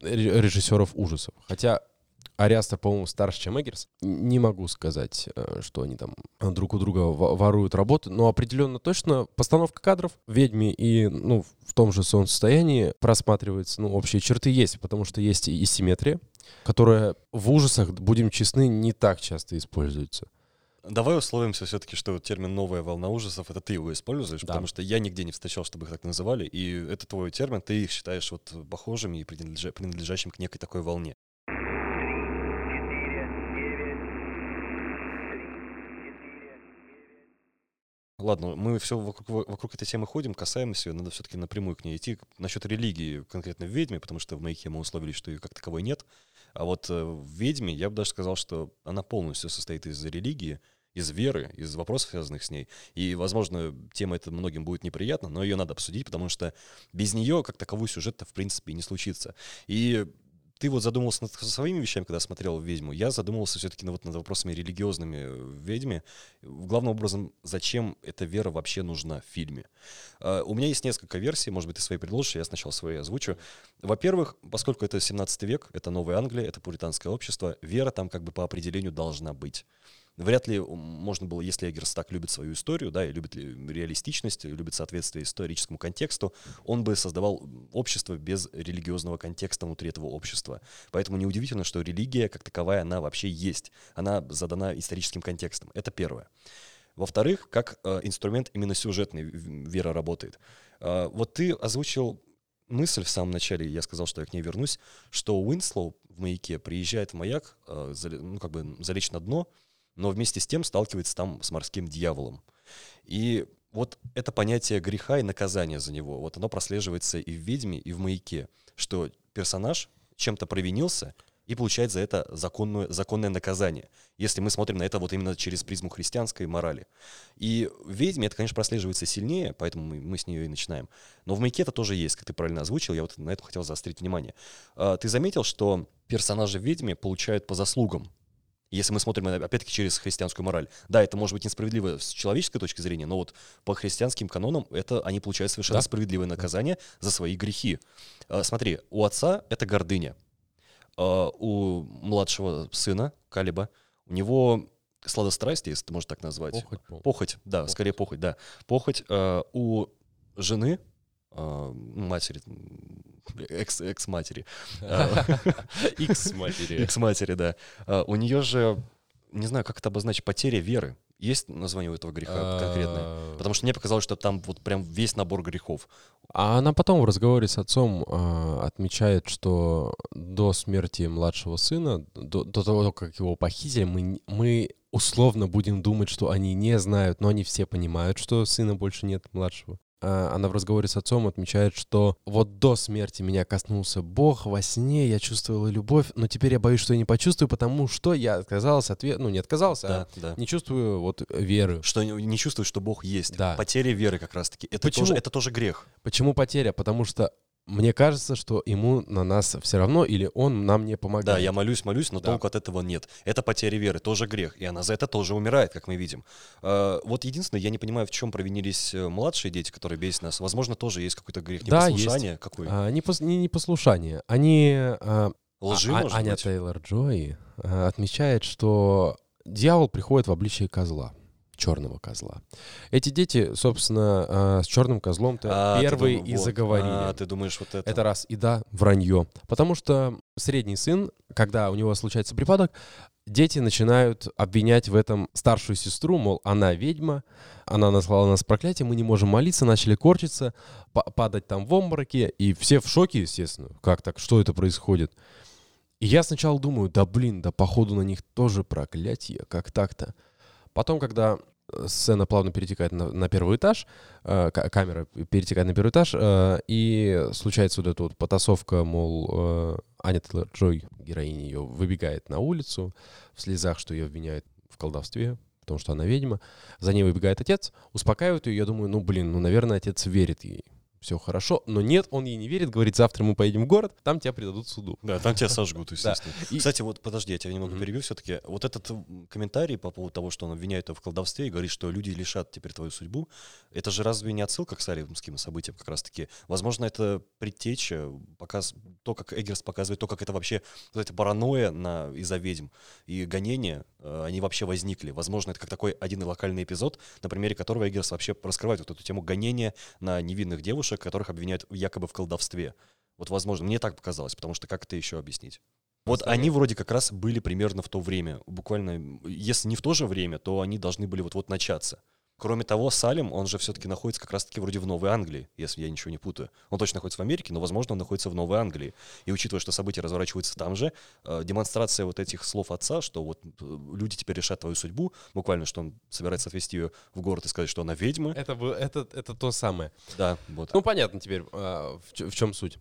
ре- режиссеров ужасов. Хотя Ариастер, по-моему, старше, чем Эггерс. Не могу сказать, э, что они там друг у друга во- воруют работы, но определенно точно постановка кадров в «Ведьме» и ну, в том же солнцестоянии просматривается, ну, общие черты есть, потому что есть и симметрия, которая в ужасах, будем честны, не так часто используется. Давай условимся все-таки, что вот термин «новая волна ужасов» — это ты его используешь, Да. потому что я нигде не встречал, чтобы их так называли, и это твой термин, ты их считаешь вот похожими и принадлежа- принадлежащим к некой такой волне. Ладно, мы все вокруг, вокруг этой темы ходим, касаемся ее, надо все-таки напрямую к ней идти. Насчет религии конкретно в «Ведьме», потому что в «Маяке» мы условились, что ее как таковой нет. А вот э, в «Ведьме» я бы даже сказал, что она полностью состоит из религии, из веры, из вопросов, связанных с ней. И, возможно, тема эта многим будет неприятна, но ее надо обсудить, потому что без нее, как таковой, сюжет-то, в принципе, не случится. И ты вот задумался над своими вещами, когда смотрел «Ведьму». Я задумывался все-таки вот над вопросами религиозными в «Ведьме». Главным образом, зачем эта вера вообще нужна в фильме? А, У меня есть несколько версий, может быть, ты свои предложишь, я сначала свои озвучу. Во-первых, поскольку это 17 век, это Новая Англия, это пуританское общество, вера там как бы по определению должна быть. Вряд ли можно было, если Эггерс так любит свою историю, да, и любит ли- реалистичность, и любит соответствие историческому контексту, он бы создавал общество без религиозного контекста внутри этого общества. Поэтому неудивительно, что религия как таковая, она вообще есть. Она задана историческим контекстом. Это первое. Во-вторых, как э, инструмент именно сюжетный вера работает. Э, вот ты озвучил мысль в самом начале, я сказал, что я к ней вернусь, что Уинслоу в маяке приезжает в маяк, э, ну, как бы залечь на дно, но вместе с тем сталкивается там с морским дьяволом. И вот это понятие греха и наказания за него, вот оно прослеживается и в «Ведьме», и в «Маяке», что персонаж чем-то провинился и получает за это законную, законное наказание, если мы смотрим на это вот именно через призму христианской морали. И в «Ведьме» это, конечно, прослеживается сильнее, поэтому мы, мы с нее и начинаем. Но в «Маяке» это тоже есть, как ты правильно озвучил, я вот на этом хотел заострить внимание. А, Ты заметил, что персонажи в «Ведьме» получают по заслугам, если мы смотрим, э, опять-таки, через христианскую мораль. Да, это может быть несправедливо с человеческой точки зрения, но вот по христианским канонам это они получают совершенно Да. справедливое наказание за свои грехи. А, Смотри, у отца это гордыня. А, У младшего сына, Калиба, у него сладострастие, если ты можешь так назвать. Похоть, по-моему. Похоть, да, Похоть. скорее похоть, да. Похоть э, у жены, матери, м, экс, экс-матери, Икс матери. экс-матери, да. А, У нее же, не знаю, как это обозначить, потеря веры. Есть название у этого греха конкретное? А, Потому что мне показалось, что там вот прям весь набор грехов. А она потом в разговоре с отцом а, отмечает, что до смерти младшего сына, до, до того, как его похитили, мы, мы условно будем думать, что они не знают, но они все понимают, что сына больше нет младшего. А она в разговоре с отцом отмечает, что вот до смерти меня коснулся Бог во сне, я чувствовала любовь, но теперь я боюсь, что я не почувствую, потому что я отказался от веры, ну не отказался, Да, а да. не чувствую вот веры. Что не, чувствует, что Бог есть. Да. Потеря веры как раз-таки. Это Почему? тоже, это тоже грех. Почему потеря? Потому что мне кажется, что ему на нас все равно, или он нам не помогает. Да, я молюсь, молюсь, но Да. толку от этого нет. Это потеря веры, тоже грех. И она за это тоже умирает, как мы видим. А, Вот единственное, я не понимаю, в чем провинились э, младшие дети, которые бесят нас. Возможно, тоже есть какой-то грех Да, непослушания. Какой? А, не, пос- не непослушание. Они... а, Лжи, а- может Аня быть? Тейлор Джой а, отмечает, что дьявол приходит в обличии козла. Черного козла. Эти дети, собственно, а, с черным козлом-то А, первые дум- и вот. заговорили. А, ты думаешь, вот это... Это раз. И да, вранье. Потому что средний сын, когда у него случается припадок, дети начинают обвинять в этом старшую сестру, мол, она ведьма, она наслала нас проклятие, мы не можем молиться, начали корчиться, па- падать там в обмороке, и все в шоке, естественно. Как так? Что это происходит? И я сначала думаю, да блин, да походу на них тоже проклятие, как так-то. Потом, когда э, сцена плавно перетекает на, на первый этаж, э, ка- камера перетекает на первый этаж, э, и случается вот эта вот потасовка, мол, э, Аня Джой, героиня ее, выбегает на улицу в слезах, что ее обвиняют в колдовстве, потому что она ведьма. За ней выбегает отец, успокаивает ее, я думаю, ну блин, ну, наверное, отец верит ей. Все хорошо, но нет, он ей не верит, говорит, завтра мы поедем в город, там тебя предадут суду. Да, там тебя сожгут, естественно. И- Кстати, вот подожди, я тебя немного Мгм. перебью все-таки. Вот этот комментарий по поводу того, что он обвиняет ее в колдовстве и говорит, что люди лишат теперь твою судьбу, это же разве не отсылка к салемским событиям как раз-таки? Возможно, это предтеча, показ, то, как Эггерс показывает, то, как это вообще, вот эта паранойя на, из-за ведьм и гонения, э, они вообще возникли. Возможно, это как такой один локальный эпизод, на примере которого Эггерс вообще раскрывает вот эту тему гонения на невинных девушек, которых обвиняют якобы в колдовстве. Вот, возможно, мне так показалось, потому что как это еще объяснить? Вот Оставим. они вроде как раз были примерно в то время. Буквально, если не в то же время, то они должны были вот-вот начаться. Кроме того, Салем, он же все-таки находится как раз-таки вроде в Новой Англии, если я ничего не путаю. Он точно находится в Америке, но, возможно, он находится в Новой Англии. И учитывая, что события разворачиваются там же, э, демонстрация вот этих слов отца, что вот э, люди теперь решат твою судьбу, буквально, что он собирается отвезти ее в город и сказать, что она ведьма. Это, это, это то самое. Да, вот. Ну, понятно теперь, а, в, чем суть.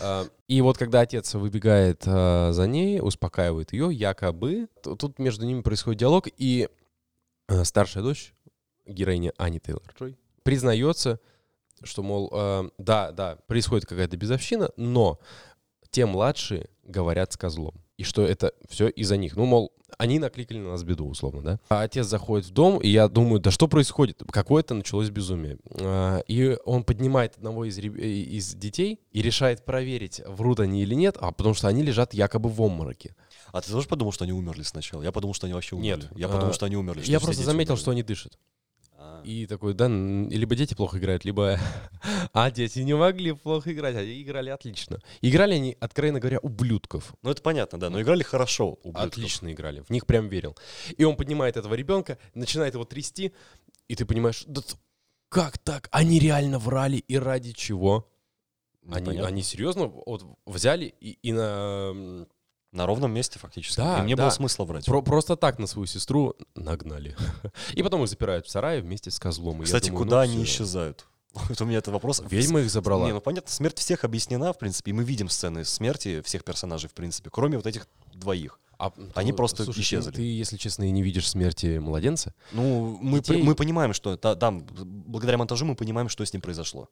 А, И вот когда отец выбегает а, за ней, успокаивает ее, якобы, тут между ними происходит диалог, и старшая дочь, героиня Ани Тейлор-Джой, признается, что, мол, а, да, да, происходит какая-то безовщина, но те младшие говорят с козлом. И что это все из-за них. Ну, мол, они накликали на нас беду, условно, да? А отец заходит в дом, и я думаю, да что происходит? Какое-то началось безумие. А, И он поднимает одного из, э, из детей и решает проверить, врут они или нет, а потому что они лежат якобы в обмороке. А ты тоже подумал, что они умерли сначала? Я подумал, что они вообще умерли. Нет. Я подумал, А, что они умерли. что я просто заметил, умерли. что они дышат. А. И такой, да, либо дети плохо играют, либо... А дети не могли плохо играть, они играли отлично. Играли они, откровенно говоря, ублюдков. Ну, это понятно, да. Но играли хорошо. ублюдков. Отлично играли. В них прям верил. И он поднимает этого ребенка, начинает его трясти, и ты понимаешь, да как так? Они реально врали, и ради чего? Ну, Они, понятно. они серьезно вот взяли и, и на, На ровном месте фактически. Да, Им не да. было смысла врать. про- просто так на свою сестру нагнали. И потом их запирают в сарае вместе с козлом. И Кстати, думаю, куда ну они всё. исчезают? Вот у меня это вопрос. Ведьма их забрала. Не, ну понятно, смерть всех объяснена, в принципе, и мы видим сцены смерти всех персонажей, в принципе, кроме вот этих двоих. А, Они то- просто слушай, ты- исчезли. Ты, если честно, и не видишь смерти младенца. Ну, мы, Детей- мы понимаем, что та- там, благодаря монтажу, мы понимаем, что с ним произошло.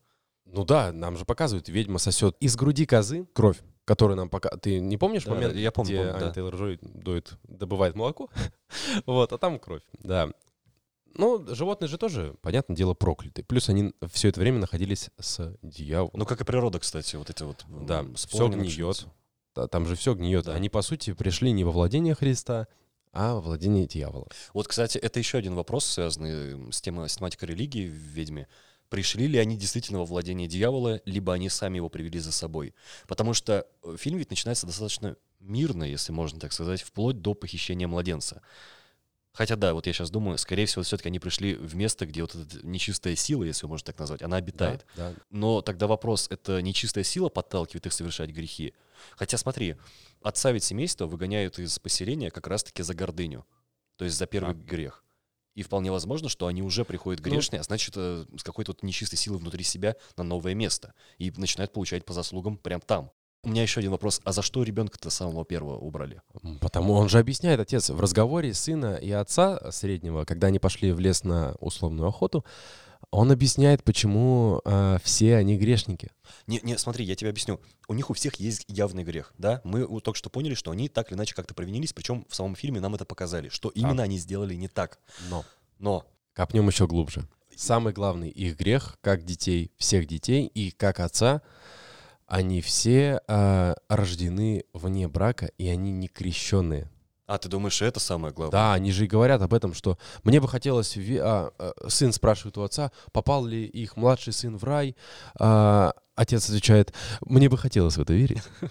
Ну да, нам же показывают, ведьма сосет из груди козы кровь, которую нам пока... Ты не помнишь Да, момент, я помню, где помню, Аня да. Тейлор-Джой доит, добывает молоко? вот, а там кровь, да. Ну, животные же тоже, понятное дело, прокляты. Плюс они все это время находились с дьяволом. Ну, как и природа, кстати, вот эти вот... да, все гниет. Да, там же все гниет. Да. Они, по сути, пришли не во владение Христа, а во владение дьявола. Вот, кстати, это еще один вопрос, связанный с, темой, с тематикой религии в «Ведьме». Пришли ли они действительно во владение дьявола, либо они сами его привели за собой? Потому что э, фильм ведь начинается достаточно мирно, если можно так сказать, вплоть до похищения младенца. Хотя да, вот я сейчас думаю, скорее всего, все-таки они пришли в место, где вот эта нечистая сила, если можно так назвать, она обитает. Да, да. Но тогда вопрос, это нечистая сила подталкивает их совершать грехи? Хотя смотри, отца ведь семейства выгоняют из поселения как раз-таки за гордыню, то есть за первый Да. грех. И вполне возможно, что они уже приходят Ну, грешные, а значит, э, с какой-то вот нечистой силой внутри себя на новое место. И начинают получать по заслугам прям там. У меня еще один вопрос. А за что ребенка-то самого первого убрали? Потому он же объясняет, отец, в разговоре сына и отца среднего, когда они пошли в лес на условную охоту, он объясняет, почему а, все они грешники. Не, не, смотри, я тебе объясню. У них у всех есть явный грех, да? Мы только что поняли, что они так или иначе как-то провинились, причем в самом фильме нам это показали, что именно они сделали не так. Но Но копнем еще глубже. Самый главный их грех, как детей, всех детей и как отца, они все а, рождены вне брака, и они не крещенные. А ты думаешь, это самое главное? Да, они же и говорят об этом, что мне бы хотелось... а, а, сын спрашивает у отца, попал ли их младший сын в рай. А, отец отвечает, мне бы хотелось в это верить.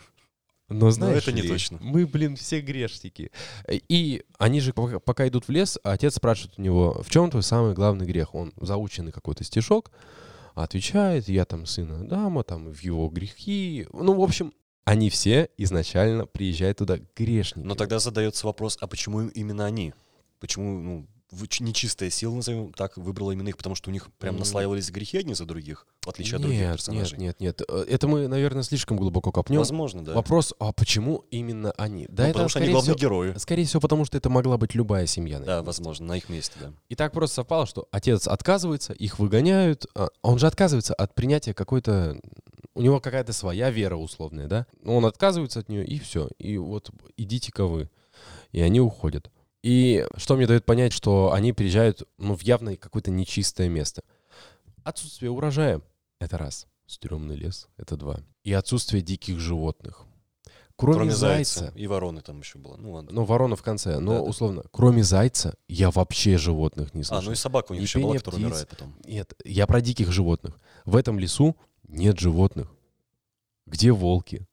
Но знаешь это не ли, точно. Мы, блин, все грешники. И они же пока, пока идут в лес, а отец спрашивает у него, в чем твой самый главный грех? Он заученный какой-то стишок, отвечает, я там сына Адама, там в его грехи. Ну, в общем, Они все изначально приезжают туда грешники. Но тогда задается вопрос, а почему им именно они? Почему, ну, нечистая сила, назовем так, выбрала именно их, потому что у них прям наслаивались грехи одни за других, в отличие от других нет, нет, персонажей. нет, нет. Э, Это мы, наверное, слишком глубоко копнем. Возможно, да. Вопрос, а почему именно они? Да, Ну, это потому что они главные всего, герои. скорее всего, потому что это могла быть любая семья. Да, наверное. возможно, на их месте, да. И так просто совпало, что отец отказывается, их выгоняют. а Он же отказывается от принятия какой-то... У него какая-то своя вера условная, да? Он отказывается от нее, и все. И вот идите-ка вы. И они уходят. И что мне дает понять, что они приезжают ну, в явно какое-то нечистое место. Отсутствие урожая — это раз. Стрёмный лес — это два. И отсутствие диких животных. Кроме, Кроме зайца, зайца. И вороны там еще было. Ну ладно. ну, ворона в конце, но Да-да. условно, кроме зайца, я вообще животных не а, слышал. ну и собака у них ни еще была, которая птиц. умирает потом. Нет, я про диких животных. В этом лесу нет животных. Где волки?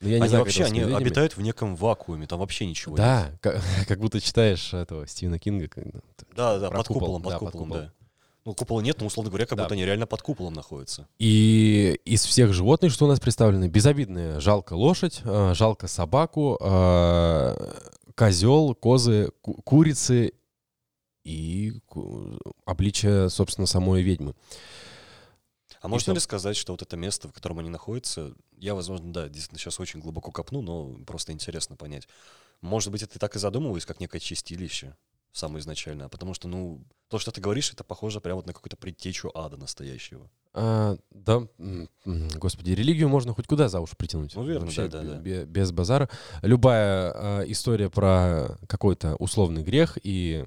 Ну, я не они знаю, вообще, они медведями. обитают в неком вакууме, там вообще ничего нет. Да, как, как будто читаешь этого Стивена Кинга. как- Да, да, под купол, куполом, под да, под куполом, куполом. да. Ну, купола нет, но, условно говоря, как Да. будто они реально под куполом находятся. И из всех животных, что у нас представлены, безобидные. Жалко лошадь, э, жалко собаку, козел, козы, ку- курицы и обличие, собственно, самой ведьмы. А можно всё. ли сказать, что вот это место, в котором они находятся, я, возможно, да, действительно сейчас очень глубоко копну, но просто интересно понять. Может быть, это и так и задумывалось, как некое чистилище самое изначальное, потому что, ну, то, что ты говоришь, это похоже прямо вот на какую-то предтечу ада настоящего. А, да, господи, религию можно хоть куда за уши притянуть. Ну, верно, Вообще, да, да, да. бе- Без базара. Любая а, история про какой-то условный грех и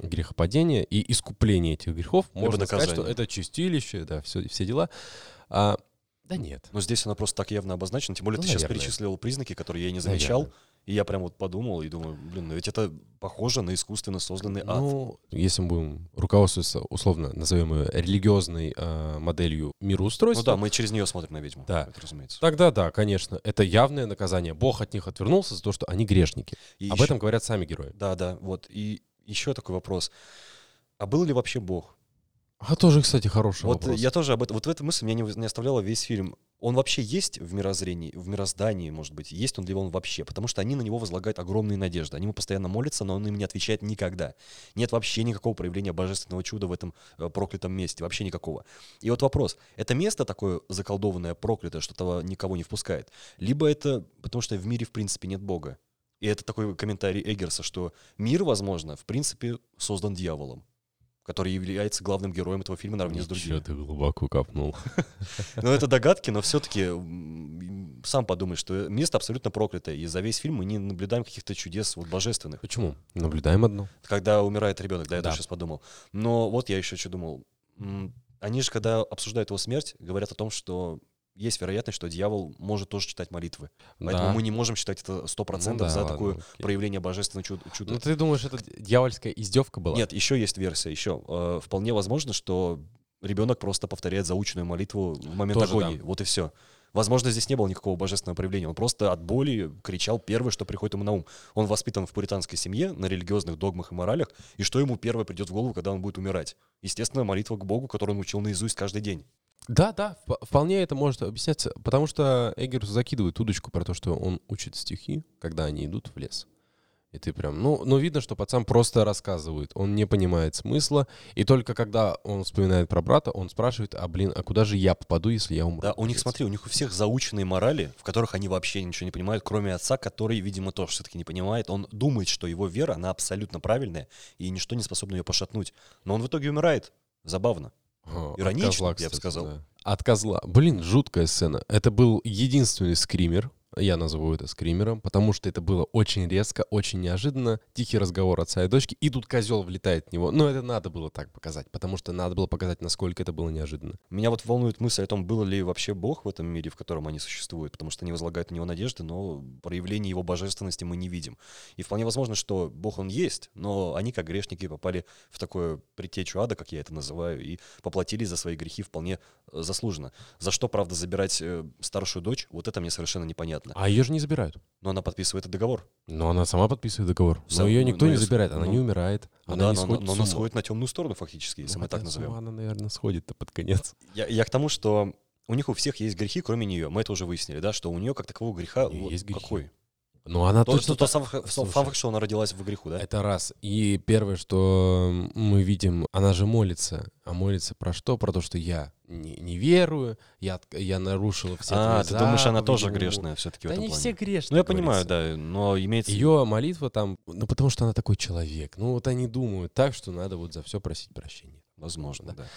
грехопадение и искупление этих грехов, Либо можно сказать, наказание. что это чистилище, да, все, все дела. А, да нет. Но здесь она просто так явно обозначена, тем более Ну, ты сейчас наверное. перечислил признаки, которые я не замечал, Наверное. и я прям вот подумал и думаю, блин, ну ведь это похоже на искусственно созданный ад. Ну, если мы будем руководствоваться, условно, назовем ее религиозной а, моделью Ну мироустройства, да, мы через нее смотрим на ведьму, Да. это разумеется. тогда да, конечно, это явное наказание. Бог от них отвернулся за то, что они грешники. И Об ещё- этом говорят сами герои. Да, да, вот. И еще такой вопрос. А был ли вообще Бог? А тоже, кстати, хороший Вот вопрос. я тоже об этом, вот в этой мысли меня не, не оставляла весь фильм. Он вообще есть в мирозрении, в мироздании, может быть, есть он ли он вообще? Потому что они на него возлагают огромные надежды. Они ему постоянно молятся, но он им не отвечает никогда. Нет вообще никакого проявления божественного чуда в этом э, проклятом месте, вообще никакого. И вот вопрос, это место такое заколдованное, проклятое, что того никого не впускает? Либо это потому что в мире в принципе нет Бога? И это такой комментарий Эггерса, что мир, возможно, в принципе создан дьяволом который является главным героем этого фильма наравне с другими. Ничего ты глубоко копнул. Ну, это догадки, но все-таки сам подумай, что место абсолютно проклятое. И за весь фильм мы не наблюдаем каких-то чудес вот, божественных. Почему? Наблюдаем одно. Когда умирает ребенок, да, я Да. тоже сейчас подумал. Но вот я еще что думал. Они же, когда обсуждают его смерть, говорят о том, что есть вероятность, что дьявол может тоже читать молитвы. Поэтому Да. мы не можем считать это сто процентов Ну да, за ладно, такое окей. проявление божественного чуда. Ну ты думаешь, это дьявольская издевка была? Нет, еще есть версия, еще. Э, вполне возможно, что ребенок просто повторяет заученную молитву в момент Тоже агонии. да. Вот и все. Возможно, здесь не было никакого божественного проявления. Он просто от боли кричал первое, что приходит ему на ум. Он воспитан в пуританской семье, на религиозных догмах и моралях, и что ему первое придет в голову, когда он будет умирать? Естественно, молитва к Богу, которую он учил наизусть каждый день. Да, да, вп- вполне это может объясняться, потому что Эггерс закидывает удочку про то, что он учит стихи, когда они идут в лес. И ты прям, ну, ну, видно, что пацан просто рассказывает, он не понимает смысла, и только когда он вспоминает про брата, он спрашивает, а блин, а куда же я попаду, если я умру? Да, у них, смотри, у них у всех заученные морали, в которых они вообще ничего не понимают, кроме отца, который, видимо, тоже все-таки не понимает. Он думает, что его вера, она абсолютно правильная, и ничто не способно ее пошатнуть. Но он в итоге умирает. Забавно. Ага, Иронично, козла, я бы сказал. да. От козла. Блин, жуткая сцена. Это был единственный скример. Я назову это скримером, потому что это было очень резко, очень неожиданно. Тихий разговор отца и дочки, и тут козел влетает в него. Но это надо было так показать, потому что надо было показать, насколько это было неожиданно. Меня вот волнует мысль о том, был ли вообще Бог в этом мире, в котором они существуют, потому что они возлагают на него надежды, но проявления его божественности мы не видим. И вполне возможно, что Бог он есть, но они, как грешники, попали в такое предтечу ада, как я это называю, и поплатились за свои грехи вполне э, заслуженно. За что, правда, забирать э, старшую дочь, вот это мне совершенно непонятно. А ее же не забирают. Но она подписывает договор. Но она сама подписывает договор. Сам- Но ее никто ну, не если- забирает, она ну, не умирает. Ну Она да, не но, сходит но с она сходит на темную сторону фактически, если Ну, мы так назовем. она, наверное, сходит-то под конец. Я, я к тому, что у них у всех есть грехи, кроме нее. Мы это уже выяснили, да, что у нее как такового греха У есть грехи. какой? Ну, она То, точно то, то сам, факт, что она родилась в греху, да? Это раз. И первое, что мы видим, она же молится. А молится про что? Про то, что я не, не верую, я, я нарушила все а, ты думаешь, она тоже грешная все-таки в Да этом не плане? все грешные. Ну, я понимаю, да, но имеется... Ее молитва там, ну, потому что она такой человек. Ну, вот они думают так, что надо вот за все просить прощения. Возможно, Да. да.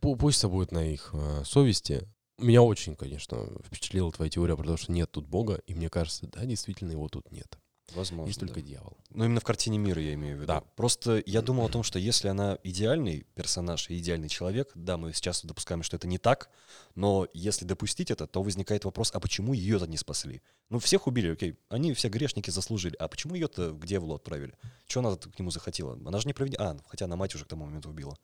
Пу- Пусть это будет на их э, совести. Меня очень, конечно, впечатлила твоя теория про то, что нет тут Бога, и мне кажется, да, действительно, его тут нет. Возможно, Есть только да. дьявол. Ну, именно в картине мира я имею в виду. Да. Просто я думал о том, что если она идеальный персонаж и идеальный человек, да, мы сейчас допускаем, что это не так, но если допустить это, то возникает вопрос, а почему ее-то не спасли? Ну, всех убили, окей, они все грешники заслужили, а почему ее-то к дьяволу отправили? Чего она к нему захотела? Она же не проведена... А, хотя она мать уже к тому моменту убила.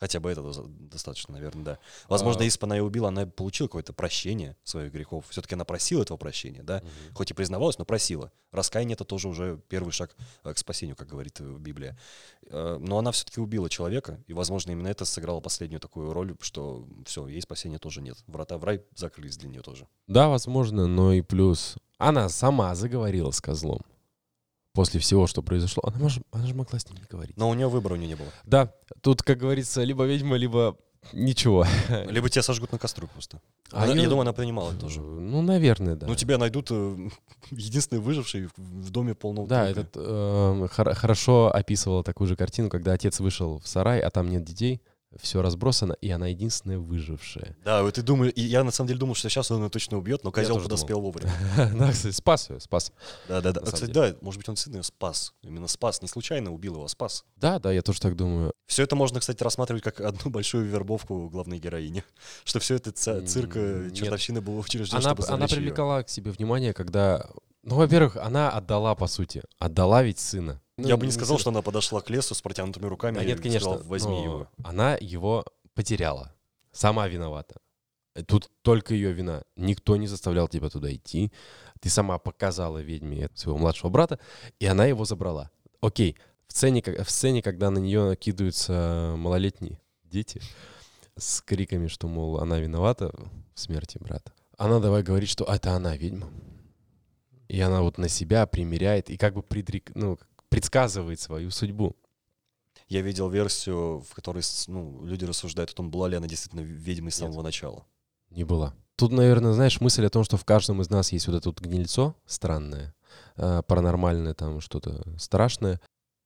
Хотя бы это за- достаточно, наверное, да. Возможно, А. если бы она ее убила, она получила какое-то прощение своих грехов. Все-таки она просила этого прощения, да? Хоть и признавалась, но просила. Раскаяние это тоже уже первый шаг э, к спасению, как говорит э, Библия. Э, Но она все-таки убила человека, и, возможно, именно это сыграло последнюю такую роль, что все, ей спасения тоже нет. Врата в рай закрылись для нее тоже. Да, возможно, но и плюс. Она сама заговорила с козлом. После всего, что произошло, она, мож- она же могла с ним не говорить. Но у нее выбора у нее не было. Да, тут, как говорится, либо ведьма, либо ничего. Либо тебя сожгут на костру просто. А Она- её- Я думаю, она понимала это тоже. Ну, наверное, да. Ну, тебя найдут э, единственный выживший в- доме полного Да, трупа. этот э, хор- хорошо описывала такую же картину, когда отец вышел в сарай, а там нет детей, все разбросано, и она единственная выжившая. Да, вот и я на самом деле думал, что сейчас он ее точно убьет, но козел подоспел вовремя. Да, кстати, спас ее, спас. Да, да, да. Кстати, да, может быть, он сына ее спас. Именно спас. Не случайно убил его, а спас. Да, да, я тоже так думаю. Все это можно, кстати, рассматривать как одну большую вербовку главной героини. Что все это цирк, э, чертовщина был учрежден, Она, она привлекала к себе внимание, когда... Ну, во-первых, она отдала, по сути. Отдала ведь сына. Ну, Я бы не сказал, сына. что она подошла к лесу с протянутыми руками Да и нет, конечно. сказала, возьми но его. Она его потеряла. Сама виновата. Тут только ее вина. Никто не заставлял тебя туда идти. Ты сама показала ведьме своего младшего брата, и она его забрала. Окей, в сцене, в сцене когда на нее накидываются малолетние дети с криками, что, мол, она виновата в смерти брата, она давай говорит, что это она ведьма. И она вот на себя примеряет и как бы предрек, ну, предсказывает свою судьбу. Я видел версию, в которой ну, люди рассуждают о том, была ли она действительно ведьмой с Нет. самого начала. Не была. Тут, наверное, знаешь, мысль о том, что в каждом из нас есть вот это вот гнильцо странное, э, паранормальное, там что-то страшное.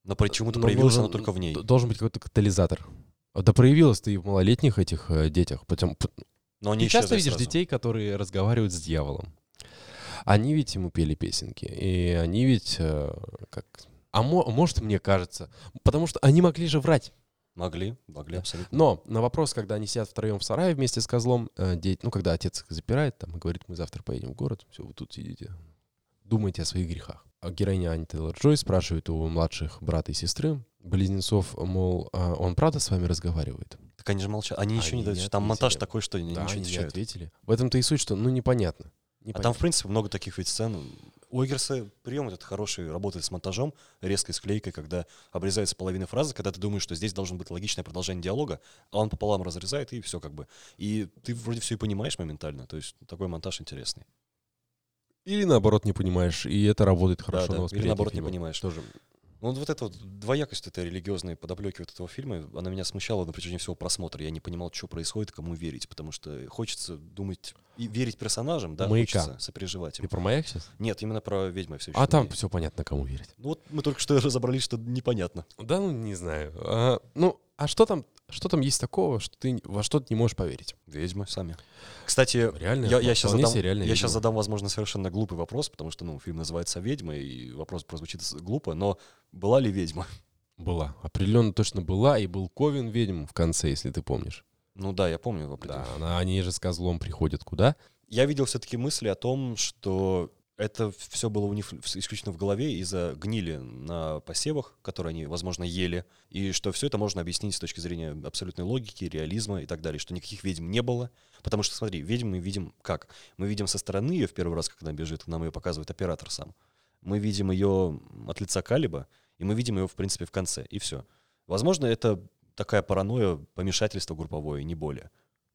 Но почему-то Но проявилась нужен- она только в ней. Должен быть какой-то катализатор. Да проявилась ты и в малолетних этих э, детях. Потому, п- Но они ты часто видишь сразу. детей, которые разговаривают с дьяволом. Они ведь ему пели песенки. И они ведь э, как... А мо- может, мне кажется, потому что они могли же врать. Могли, могли Да. абсолютно. Но на вопрос, когда они сидят втроем в сарае вместе с козлом, э, деть- ну, когда отец их запирает, там, и говорит, мы завтра поедем в город, все, вы тут сидите, думайте о своих грехах. А героиня Ани Тейлор-Джой спрашивает у младших брата и сестры, близнецов, мол, «А он правда с вами разговаривает? Так они же молчат. Они ничего не Они дают. Там монтаж такой, что они да, ничего они не отвечают. ответили. В этом-то и суть, что, ну, непонятно. А Непонятно. там, в принципе, много таких ведь сцен. У Эггерса прием этот хороший, работает с монтажом, резкой склейкой, когда обрезается половина фразы, когда ты думаешь, что здесь должен быть логичное продолжение диалога, а он пополам разрезает, и все как бы. И ты вроде все и понимаешь моментально. То есть такой монтаж интересный. Или наоборот не понимаешь, и это работает хорошо да. на Или восприятие наоборот не фильма. понимаешь. Тоже. Ну, вот эта вот двоякость этой религиозной подоплеки вот этого фильма, она меня смущала на протяжении всего просмотра. Я не понимал, что происходит, кому верить, потому что хочется думать и верить персонажам, да, Маяка. хочется сопереживать им. Ты про маяк сейчас? Нет, именно про ведьмы все еще. А там все понятно, кому верить. Ну вот мы только что разобрались, что непонятно. Да, ну не знаю. А, ну, а что там, что там есть такого, что ты во что ты не можешь поверить? Ведьмы сами. Кстати, Реально, я, я сейчас задам, я ведьма. задам, возможно, совершенно глупый вопрос, потому что, ну, фильм называется «Ведьма», и вопрос прозвучит глупо, но была ли ведьма? Была. Определенно точно была, и был Ковен ведьм в конце, если ты помнишь. Ну да, я помню. Да, определенно. она, они же с козлом приходят куда? Я видел все-таки мысли о том, что это все было у них исключительно в голове из-за гнили на посевах, которые они, возможно, ели, и что все это можно объяснить с точки зрения абсолютной логики, реализма и так далее, что никаких ведьм не было. Потому что, смотри, ведьм мы видим как? Мы видим со стороны ее в первый раз, когда она бежит, нам ее показывает оператор сам. Мы видим ее от лица Калиба, и мы видим ее, в принципе, в конце, и все. Возможно, это такая паранойя, помешательство групповое, не более.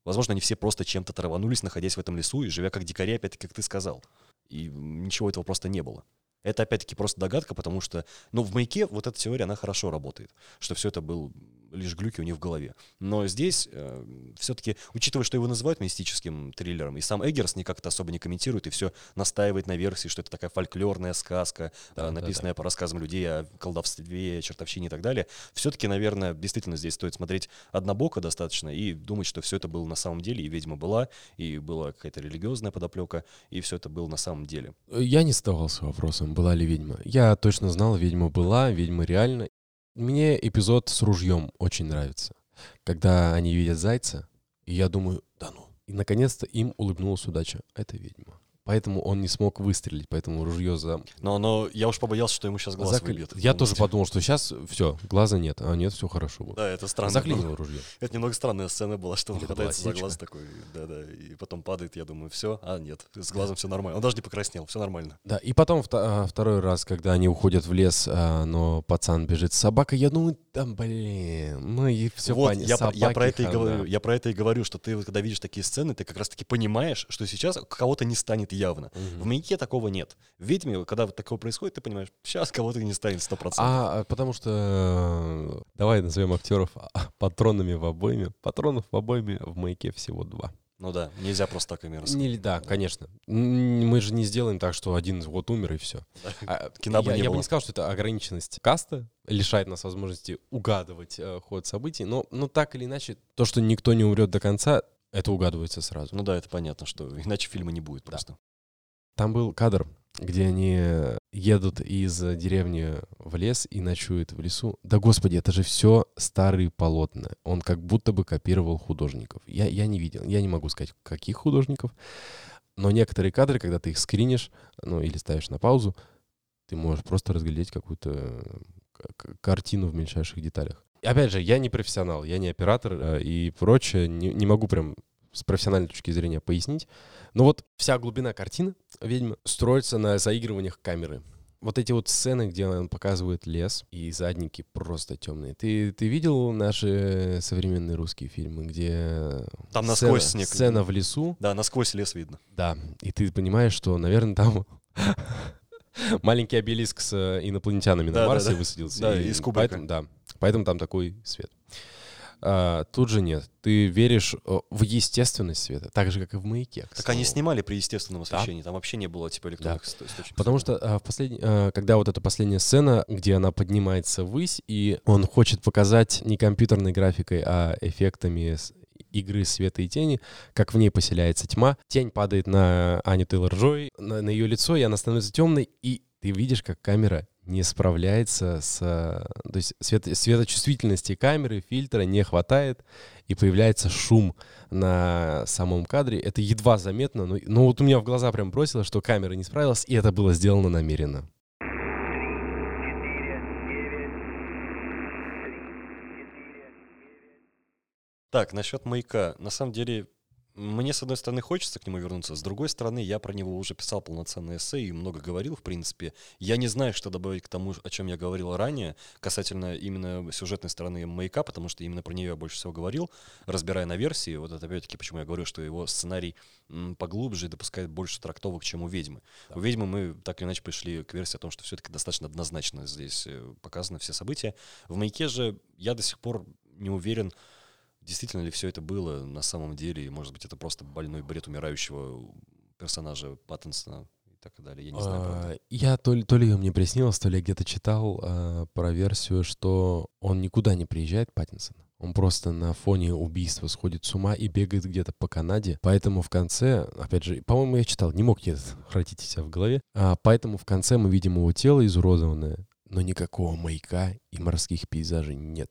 Возможно, они все просто чем-то траванулись, находясь в этом лесу и живя как дикари, опять-таки, как ты сказал. И ничего этого просто не было. Это опять-таки просто догадка, потому что, ну, в маяке вот эта теория, она хорошо работает, что все это был лишь глюки у них в голове. Но здесь э, все-таки, учитывая, что его называют мистическим триллером, и сам Эггерс никак это особо не комментирует, и все настаивает на версии, что это такая фольклорная сказка, Да, э, да, написанная по рассказам людей о колдовстве, чертовщине и так далее. Все-таки, наверное, действительно здесь стоит смотреть однобоко достаточно и думать, что все это было на самом деле, и ведьма была, и была какая-то религиозная подоплека, и все это было на самом деле. Я не задавался вопросом, была ли ведьма. Я точно знал, ведьма была, ведьма реально. Мне эпизод с ружьем очень нравится. Когда они видят зайца, и я думаю, да ну. И наконец-то им улыбнулась удача. Это ведьма. Поэтому он не смог выстрелить, поэтому ружье за... Но, но я уж побоялся, что ему сейчас глаз закли- выбьет. Я тоже подумал, что сейчас все, глаза нет, а нет, все хорошо будет. Да, это странно. Заклинило ружье. Это немного странная сцена была, что он хватается за глаз такой, да-да, и потом падает, я думаю, все, а нет, с глазом все нормально. Он даже не покраснел, все нормально. Да, и потом а, второй раз, когда они уходят в лес, а, но пацан бежит с собакой, я думаю, там, блин, ну и все вот, я, про- я про это и говорю, я про это и говорю, что ты когда видишь такие сцены, ты как раз-таки понимаешь, что сейчас кого-то не станет явно. В Мгм. маяке такого нет. В ведьме, когда вот такого происходит, ты понимаешь, сейчас кого-то не станет 100%. А, а, потому что, э, давай назовем актеров а, патронами в обойме. Патронов в обойме в маяке всего два. Ну да, нельзя просто так и мерзко. Не, да, конечно. Мы же не сделаем так, что один вот умер и все. Да. Кино бы я не я было. бы не сказал, что это ограниченность каста лишает нас возможности угадывать э, ход событий, но, но так или иначе, то, что никто не умрет до конца, это угадывается сразу. Ну да, это понятно, что иначе фильма не будет Да. просто. Там был кадр, где они едут из деревни в лес и ночуют в лесу. Да господи, это же все старые полотна. Он как будто бы копировал художников. Я, я не видел, я не могу сказать, каких художников, но некоторые кадры, когда ты их скринишь, ну или ставишь на паузу, ты можешь просто разглядеть какую-то к- картину в мельчайших деталях. Опять же, я не профессионал, я не оператор э, и прочее, не, не могу прям с профессиональной точки зрения пояснить. Но вот вся глубина картины «Ведьмы» строится на заигрываниях камеры. Вот эти вот сцены, где он показывает лес, и задники просто темные. Ты, ты видел наши современные русские фильмы, где Там сцена- насквозь снег. сцена в лесу, Да, насквозь лес видно. да, и ты понимаешь, что, наверное, там маленький обелиск с э, инопланетянами на Марсе высадился. Да, из Кубрика. Да, поэтому там такой свет. А, тут же нет. Ты веришь э, в естественность света, так же, как и в маяке. Так они снимали при естественном Да. освещении. Там вообще не было типа электронных исто- источников. Потому что а, в последний, а, когда вот эта последняя сцена, где она поднимается ввысь, и он хочет показать не компьютерной графикой, а эффектами игры света и тени, как в ней поселяется тьма. Тень падает на Аню Тейлор-Джой, на, на ее лицо, и она становится темной, и ты видишь, как камера не справляется с... а, То есть свет, светочувствительности камеры, фильтра не хватает, и появляется шум на самом кадре. Это едва заметно, но, но вот у меня в глаза прям бросило, что камера не справилась, и это было сделано намеренно. Так, насчет маяка. На самом деле, мне, с одной стороны, хочется к нему вернуться, с другой стороны, я про него уже писал полноценное эссе и много говорил, в принципе. Я не знаю, что добавить к тому, о чем я говорил ранее, касательно именно сюжетной стороны маяка, потому что именно про нее я больше всего говорил, разбирая на версии. Вот это опять-таки, почему я говорю, что его сценарий поглубже и допускает больше трактовок, чем у ведьмы. Да. У ведьмы мы так или иначе пришли к версии о том, что все-таки достаточно однозначно здесь э, показаны все события. В маяке же я до сих пор не уверен, действительно ли все это было на самом деле, и, может быть, это просто больной бред умирающего персонажа Паттенсона и так далее. Я не знаю. А, Я то ли, то ли мне приснилось, то ли я где-то читал а, про версию, что он никуда не приезжает, Паттинсон. Он просто на фоне убийства сходит с ума и бегает где-то по Канаде. Поэтому в конце, опять же, по-моему, я читал, не мог я это хранить себя в голове. А, поэтому в конце мы видим его тело изуродованное, но никакого маяка и морских пейзажей нет.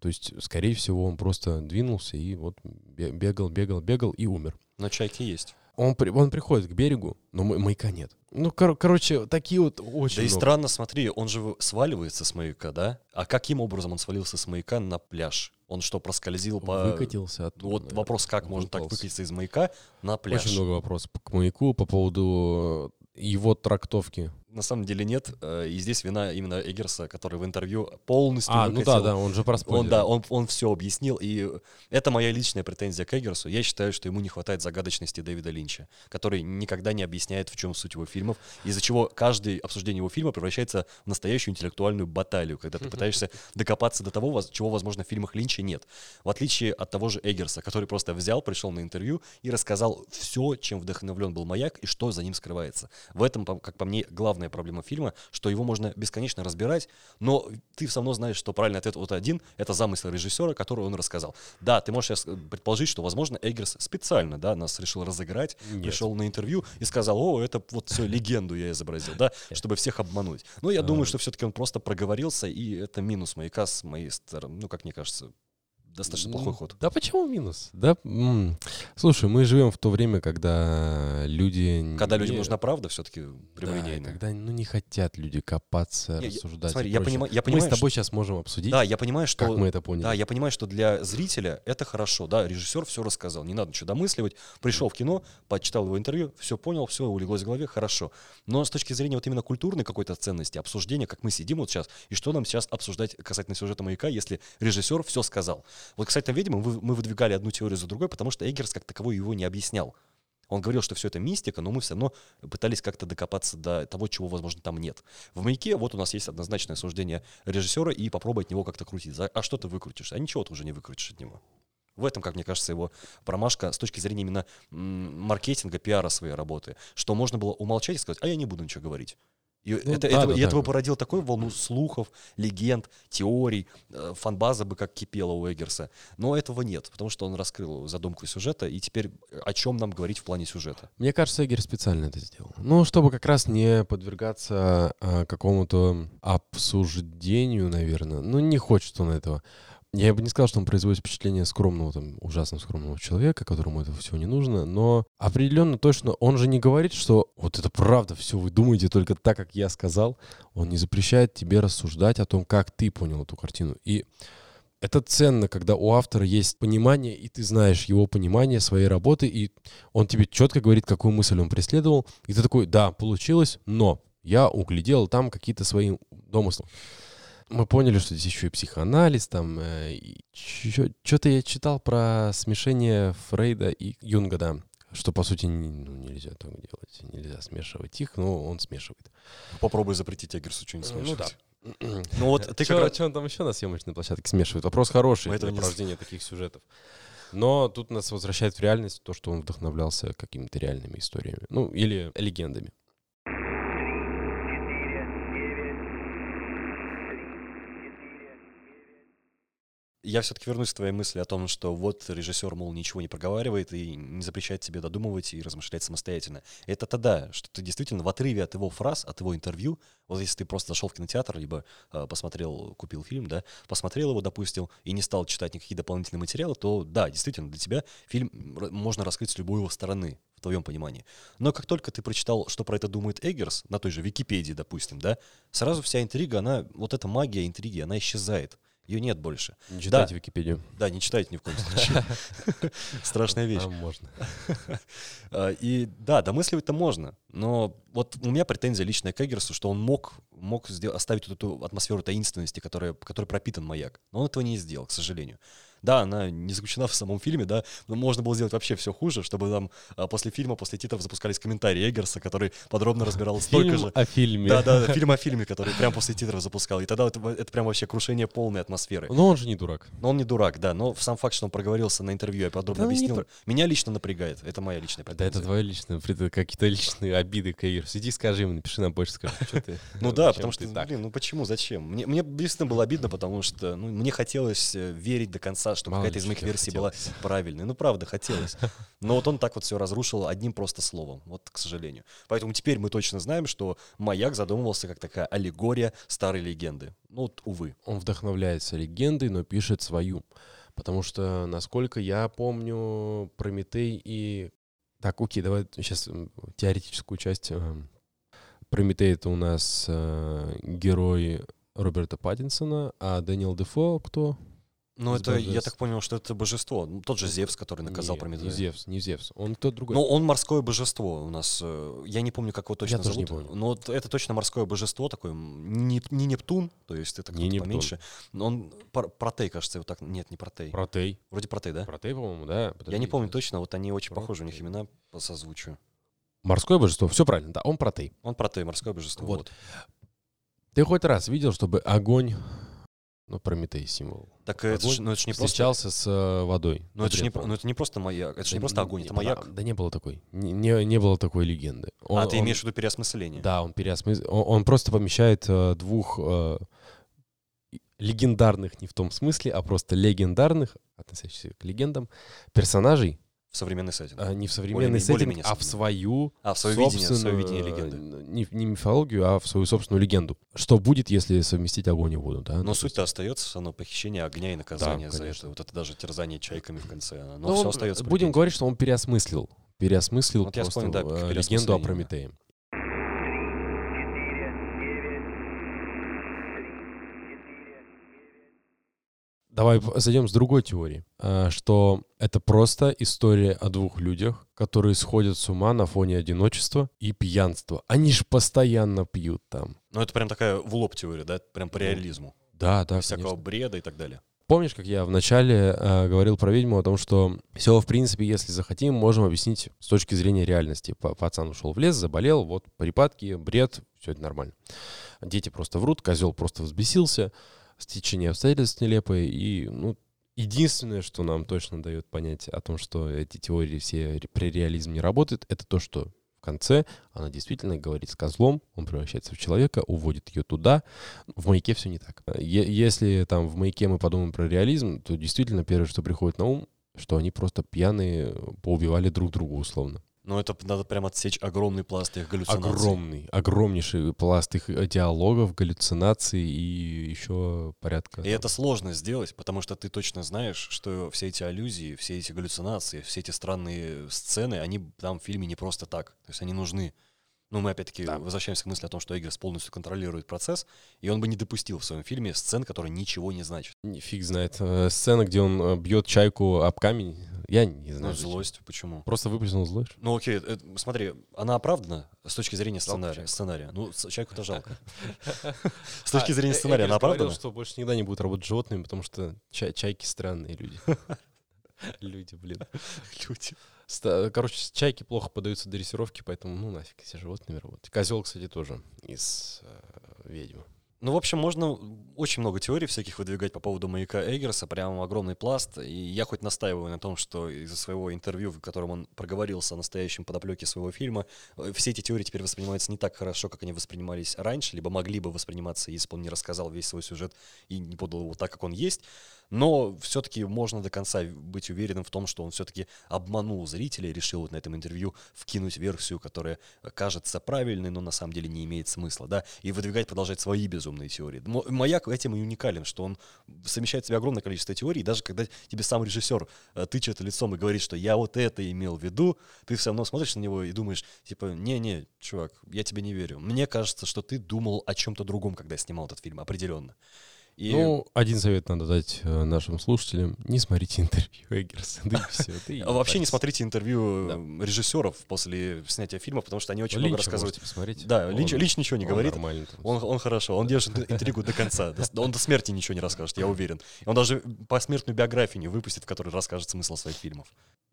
То есть, скорее всего, он просто двинулся и вот бе- бегал, бегал, бегал и умер. Но чайки есть. Он, при- он приходит к берегу, но ма- маяка нет. Ну, кор- короче, такие вот очень да и много. странно, смотри, он же сваливается с маяка, да? А каким образом он свалился с маяка на пляж? Он что, проскользил по... Выкатился оттуда. Вот наверное. вопрос, как можно так выкатиться из маяка на пляж? Очень много вопросов к маяку по поводу его трактовки. На самом деле нет. Э, и здесь вина именно Эггерса, который в интервью полностью А, ну да, да, он же Он, проспойлерил. да, он, он все объяснил, и это моя личная претензия к Эггерсу. Я считаю, что ему не хватает загадочности Дэвида Линча, который никогда не объясняет, в чем суть его фильмов, из-за чего каждое обсуждение его фильма превращается в настоящую интеллектуальную баталию, когда ты пытаешься докопаться до того, чего, возможно, в фильмах Линча нет. В отличие от того же Эггерса, который просто взял, пришел на интервью и рассказал все, чем вдохновлен был маяк и что за ним скрывается. В этом, как по мне, главная проблема фильма, что его можно бесконечно разбирать, но ты все равно знаешь, что правильный ответ вот один — это замысел режиссера, который он рассказал. Да, ты можешь сейчас э, предположить, что, возможно, Эггерс специально, да, нас решил разыграть, Нет. пришел на интервью и сказал, о, это вот все легенду я изобразил, да, чтобы всех обмануть. Но я думаю, что все-таки он просто проговорился, и это минус маяка с моей стороны, ну, как мне кажется, достаточно плохой ход. Да почему минус? Да, слушай, мы живем в то время, когда люди... Когда не- людям нужна правда, все-таки Да, прямолинейная. когда ну, не хотят люди копаться, Не, рассуждать. смотри, я понимаю- я Мы понимаю, с тобой сейчас можем обсудить, Да, я понимаю, что... как мы это поняли. Да, я понимаю, что для зрителя это хорошо, да, режиссер все рассказал, не надо ничего домысливать, пришел в кино, почитал его интервью, все понял, все улеглось в голове, хорошо. Но с точки зрения вот именно культурной какой-то ценности, обсуждения, как мы сидим вот сейчас, и что нам сейчас обсуждать касательно сюжета «Маяка», если режиссер все сказал. Вот, кстати, видимо, мы, выдвигали одну теорию за другой, потому что Эггерс как таковой его не объяснял. Он говорил, что все это мистика, но мы все равно пытались как-то докопаться до того, чего, возможно, там нет. В «Маяке» вот у нас есть однозначное суждение режиссера и попробуй от него как-то крутить. А что ты выкрутишь? А ничего ты уже не выкрутишь от него. В этом, как мне кажется, его промашка с точки зрения именно маркетинга, пиара своей работы. Что можно было умолчать и сказать, а я не буду ничего говорить. И, Ну, это, да, этого, да, и да. этого породил такую волну слухов, легенд, теорий, э, фанбаза бы как кипела у Эггерса. Но этого нет, потому что он раскрыл задумку сюжета, и теперь о чем нам говорить в плане сюжета? Мне кажется, Эггер специально это сделал. Ну, чтобы как раз не подвергаться а, какому-то обсуждению, наверное. Ну, не хочет он этого. Я бы не сказал, что он производит впечатление скромного, там, ужасно скромного человека, которому этого всего не нужно, но определенно точно он же не говорит, что вот это правда, все вы думаете только так, как я сказал. Он не запрещает тебе рассуждать о том, как ты понял эту картину. И это ценно, когда у автора есть понимание, и ты знаешь его понимание своей работы, и он тебе четко говорит, какую мысль он преследовал, и ты такой, да, получилось, но я углядел там какие-то свои домыслы. Мы поняли, что здесь еще и психоанализ, там, э, что-то я читал про смешение Фрейда и Юнга, да, что, по сути, не- ну, нельзя так делать, нельзя смешивать их, но он смешивает. Попробуй запретить Эггерсу что-нибудь Ну смешивать. да. Ну вот ты как раз... Что он там еще на съемочной площадке смешивает? Вопрос хороший Мы для не порождения таких сюжетов. Но тут нас возвращает в реальность то, что он вдохновлялся какими-то реальными историями. Ну, или легендами. Я все-таки вернусь к твоей мысли о том, что вот режиссер, мол, ничего не проговаривает и не запрещает тебе додумывать и размышлять самостоятельно. Это тогда, что ты действительно в отрыве от его фраз, от его интервью, вот если ты просто зашел в кинотеатр, либо э, посмотрел, купил фильм, да, посмотрел его, допустим, и не стал читать никакие дополнительные материалы, то да, действительно, для тебя фильм можно раскрыть с любой его стороны, в твоем понимании. Но как только ты прочитал, что про это думает Эггерс, на той же Википедии, допустим, да, сразу вся интрига, она, вот эта магия интриги, она исчезает. Ее нет больше. Не читайте Википедию. Да, не читайте ни в коем случае. Страшная вещь. А, можно. А, И да, домысливать-то можно, но вот у меня претензия личная к Эггерсу, что он мог, мог оставить вот эту атмосферу таинственности, которая, которой пропитан маяк. Но он этого не сделал, к сожалению. Да, она не заключена в самом фильме, да, но можно было сделать вообще все хуже, чтобы там а, после фильма, после титров запускались комментарии Эггерса, который подробно разбирал столько Фильм же. о фильме. Да, да, фильм о фильме, который прямо после титров запускал. И тогда это, это прям вообще крушение полной атмосферы. Но он же не дурак. Но он не дурак, да. Но сам факт, что он проговорился на интервью и подробно Да, ну, не объяснил, про- меня лично напрягает. Это моя личная Да претензия. это твои личные, пред- какие-то личные обиды, Каир. Сиди, скажи ему, напиши нам почту, скажи, что ты... Ну да, зачем потому что, блин, ну почему, зачем? Мне, мне действительно было обидно, потому что ну, мне хотелось э, верить до конца, что Мало какая-то из моих версий была хотелось. правильной. Ну правда, хотелось. Но вот он так вот все разрушил одним просто словом, вот к сожалению. Поэтому теперь мы точно знаем, что «Маяк» задумывался как такая аллегория старой легенды. Ну вот, увы. Он вдохновляется легендой, но пишет свою. Потому что, насколько я помню, Прометей и... Так, окей, давай сейчас теоретическую часть. Прометей — это у нас э, герой Роберта Паттинсона, а Дэниел Дефо кто? Ну, это, я божеств. так понял, что это божество. Ну, Тот же Зевс, который наказал Не, Прометея. Не Зевс, не Зевс. Он кто другой. Ну, он морское божество у нас. э, Я не помню, как его точно Я тоже не зовут. помню. Но это точно морское божество такое. Не, не Нептун, то есть это Не поменьше. Но он Протей, кажется, вот так. Нет, не Протей. Протей. Вроде Протей, да? Протей, по-моему, да. Я Подожди, не помню точно, вот они очень похожи, у них Протей. имена по созвучию. Морское божество, все правильно, да, он Протей. Он Протей, морское божество. Вот. Вот. Ты хоть раз видел, чтобы огонь, ну, Прометей символ, Так это Огонь ж, ну, это ж не просто... встречался с э, водой? Ну это, ж не, про- ну это не просто маяк, это же не просто огонь, это маяк. Да, да не было такой. Не, не, не было такой легенды. Он- а ты он- имеешь в виду переосмысление? Да, он переосмыс... он, он просто помещает э, двух э, легендарных, не в том смысле, а просто легендарных, относящихся к легендам, персонажей, В современный сеттинг. а не в современный Более-менее- сеттинг, более-менее а в свою А, в свое видение, в свое видение легенды. э, Не, не мифологию, а в свою собственную легенду. Что будет, если совместить огонь и воду, да? Но Ну, суть-то остается, равно похищение огня и наказание за конечно. это. Вот это даже терзание чайками в конце. Но Ну, все он- остается. Будем говорить, что он переосмыслил. Переосмыслил Вот я просто вспомнил, да, легенду о. Прометее. Давай зайдем с другой теории, а, что это просто история о двух людях, которые сходят с ума на фоне одиночества и пьянства. Они же постоянно пьют там. Ну, это прям такая в лоб теория, да? Прям по Ну, реализму. Да, да, Без всякого конечно. бреда и так далее. Помнишь, как я вначале э, говорил про ведьму о том, что все, в принципе, если захотим, можем объяснить с точки зрения реальности. Пацан ушел в лес, заболел, вот припадки, бред, все это нормально. Дети просто врут, козел просто взбесился, стечение обстоятельств нелепое, и, ну, единственное, что нам точно дает понять о том, что эти теории все при реализме не работают, это то, что в конце она действительно говорит с козлом, он превращается в человека, уводит ее туда. В маяке все не так. Если там в маяке мы подумаем про реализм, то действительно первое, что приходит на ум, что они просто пьяные поубивали друг друга условно. Но это надо прям отсечь огромный пласт их галлюцинаций. Огромный, огромнейший пласт их э, диалогов, галлюцинаций и еще порядка. И это сложно сделать, потому что ты точно знаешь, что все эти аллюзии, все эти галлюцинации, все эти странные сцены, они там в фильме не просто так. То есть они нужны. Ну, мы опять-таки Да. возвращаемся к мысли о том, что Эггерс полностью контролирует процесс, и он бы не допустил в своем фильме сцен, которые ничего не значат. Фиг знает. Э, Сцена, где он э, бьет чайку об камень, я не Ну, знаю. зачем. злость, почему? Просто выплеснул злость. Ну, окей, это- смотри, она оправдана с точки зрения сценария. сценария. Ну, чайку-то жалко. С точки зрения А, Э- сценария она оправдана? что больше никогда не будет работать животными, потому что чай- чайки странные люди. Люди, блин. Люди. Короче, чайки плохо поддаются дрессировке, поэтому, ну, нафиг, все животными работать. Козел, кстати, тоже из э, ведьмы. Ну, в общем, можно очень много теорий всяких выдвигать по поводу маяка Эггерса, прям огромный пласт. И я хоть настаиваю на том, что из-за своего интервью, в котором он проговорился о настоящем подоплеке своего фильма, э, все эти теории теперь воспринимаются не так хорошо, как они воспринимались раньше, либо могли бы восприниматься, если бы он не рассказал весь свой сюжет и не подал его так, как он есть. Но все-таки можно до конца быть уверенным в том, что он все-таки обманул зрителей, решил вот на этом интервью вкинуть версию, которая кажется правильной, но на самом деле не имеет смысла, да, и выдвигать, продолжать свои безумные теории. Маяк этим и уникален, что он совмещает в себе огромное количество теорий, и даже когда тебе сам режиссер э, тычет лицом и говорит, что я вот это имел в виду, ты все равно смотришь на него и думаешь, типа, не-не, чувак, я тебе не верю. Мне кажется, что ты думал о чем-то другом, когда снимал этот фильм, определенно. И... Ну, один совет надо дать э, нашим слушателям. Не смотрите интервью Эггерса. Да и все. И А Вообще не смотрите интервью Да. э, режиссеров после снятия фильма, потому что они очень Линча много рассказывают. посмотреть. Да, Он- Линч, Линч ничего не он говорит. нормальный там. Он, он хорошо, он держит интригу до конца. Он до смерти ничего не расскажет, я уверен. И Он даже посмертную биографию не выпустит, в которой расскажет смысл своих фильмов.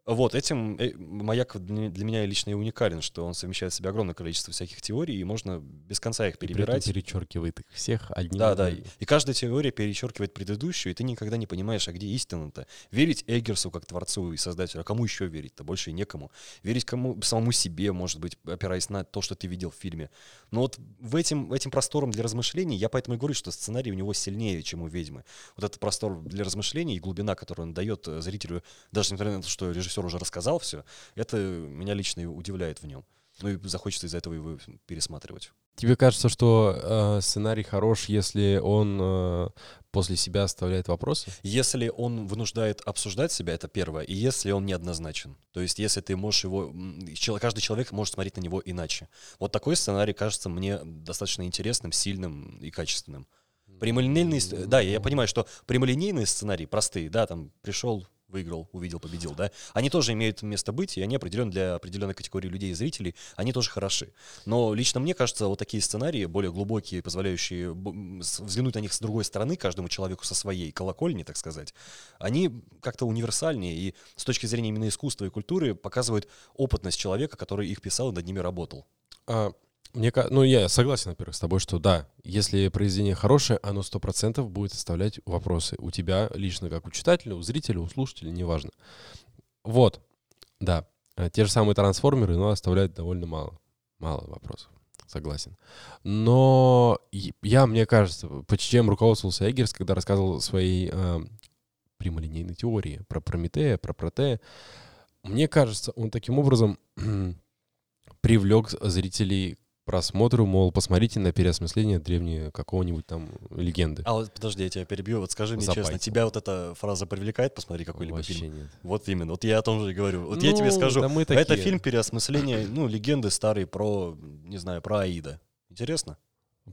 Вот, этим э, маяк для меня лично и уникален, что он совмещает в себе огромное количество всяких теорий, и можно без конца их И перебирать. перечеркивает их всех одним. Да, да. И каждая теория перечеркивает предыдущую, и ты никогда не понимаешь, а где истина-то. Верить Эггерсу как творцу и создателю, а кому еще верить-то? Больше некому. Верить кому самому себе, может быть, опираясь на то, что ты видел в фильме. Но вот в этим, этим простором для размышлений, я поэтому и говорю, что сценарий у него сильнее, чем у «Ведьмы». Вот этот простор для размышлений и глубина, которую он дает э, зрителю, даже несмотря на то, что режиссер уже рассказал все, это меня лично удивляет в нем. Ну и захочется из-за этого его пересматривать. Тебе кажется, что э, сценарий хорош, если он э, после себя оставляет вопросы? Если он вынуждает обсуждать себя, это первое, и если он неоднозначен. То есть, если ты можешь его... Каждый человек может смотреть на него иначе. Вот такой сценарий кажется мне достаточно интересным, сильным и качественным. Прямолинейные, с- да, я понимаю, что прямолинейные сценарии простые, да, там пришел, выиграл, увидел, победил, да, они тоже имеют место быть, и они определены для определенной категории людей и зрителей, они тоже хороши. Но лично мне кажется, вот такие сценарии, более глубокие, позволяющие взглянуть на них с другой стороны, каждому человеку со своей колокольни, так сказать, они как-то универсальнее, и с точки зрения именно искусства и культуры показывают опытность человека, который их писал и над ними работал. А, мне, ну, я согласен, во-первых, с тобой, что да, если произведение хорошее, оно сто процентов будет оставлять вопросы у тебя лично, как у читателя, у зрителя, у слушателя, неважно. Вот, да, э, те же самые трансформеры, но оставляют довольно мало, мало вопросов. Согласен. Но я, мне кажется, по чем руководствовался Эггерс, когда рассказывал своей э, прямолинейной теории про Прометея, про Протея, мне кажется, он таким образом привлек зрителей просмотру, мол, посмотрите на переосмысление древней какого-нибудь там легенды. А вот подожди, я тебя перебью. Вот скажи мне честно, тебя вот эта фраза привлекает? Посмотри какой-либо Вообще фильм. нет. Вот именно. Вот я о том же и говорю. Вот я тебе Ну, скажу, да мы это такие. фильм переосмысления, ну, легенды старые про, не знаю, про Аида. Интересно?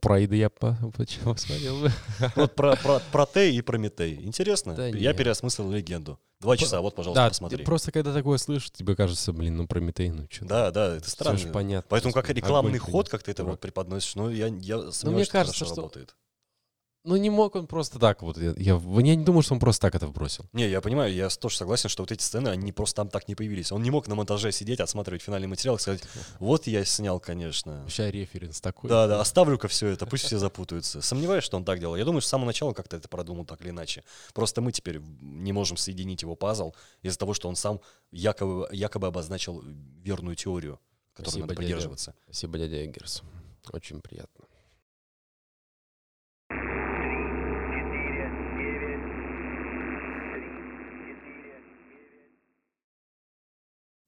Про Аида я по- почему посмотрел бы. Вот про, про, Протей и Прометей. Интересно? Да я нет. переосмыслил легенду. Два часа, вот, пожалуйста, Да, посмотри. просто когда такое слышишь, тебе кажется, блин, ну Прометей, ну что. Да, да, это странно. Все же понятно. Поэтому как рекламный огонь ход, как ты это вот преподносишь, ну, я, я сомневаюсь, мне что кажется, хорошо что- работает. Ну не мог он просто так вот. Я, я, я не думаю, что он просто так это вбросил. Не, я понимаю, я тоже согласен, что вот эти сцены, они просто там так не появились. Он не мог на монтаже сидеть, отсматривать финальный материал и сказать, вот я снял, конечно. Вообще референс такой. Да, да, оставлю-ка все это, пусть все запутаются. Сомневаюсь, что он так делал. Я думаю, что с самого начала как-то это продумал так или иначе. Просто мы теперь не можем соединить его пазл из-за того, что он сам якобы, якобы обозначил верную теорию, которой Спасибо, надо дядя. придерживаться. Спасибо, дядя Эггерс. Очень приятно.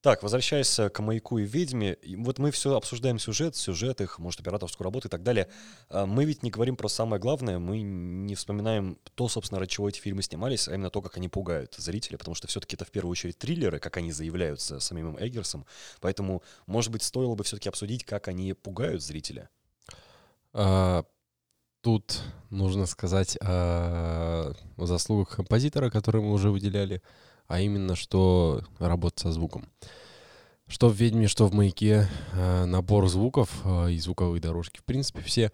Так, возвращаясь э, к «Маяку» и «Ведьме», вот мы все обсуждаем сюжет, сюжет их, может, операторскую работу и так далее. А Мы ведь не говорим про самое главное, мы не вспоминаем то, собственно, ради чего эти фильмы снимались, а именно то, как они пугают зрителя, потому что все-таки это в первую очередь триллеры, как они заявляются самим Эггерсом. Поэтому, может быть, стоило бы все-таки обсудить, как они пугают зрителя. А, Тут нужно сказать о заслугах композитора, которые мы уже выделяли, а именно, что работа со звуком. Что в «Ведьме», что в «Маяке» э, набор звуков э, и звуковые дорожки, в принципе, все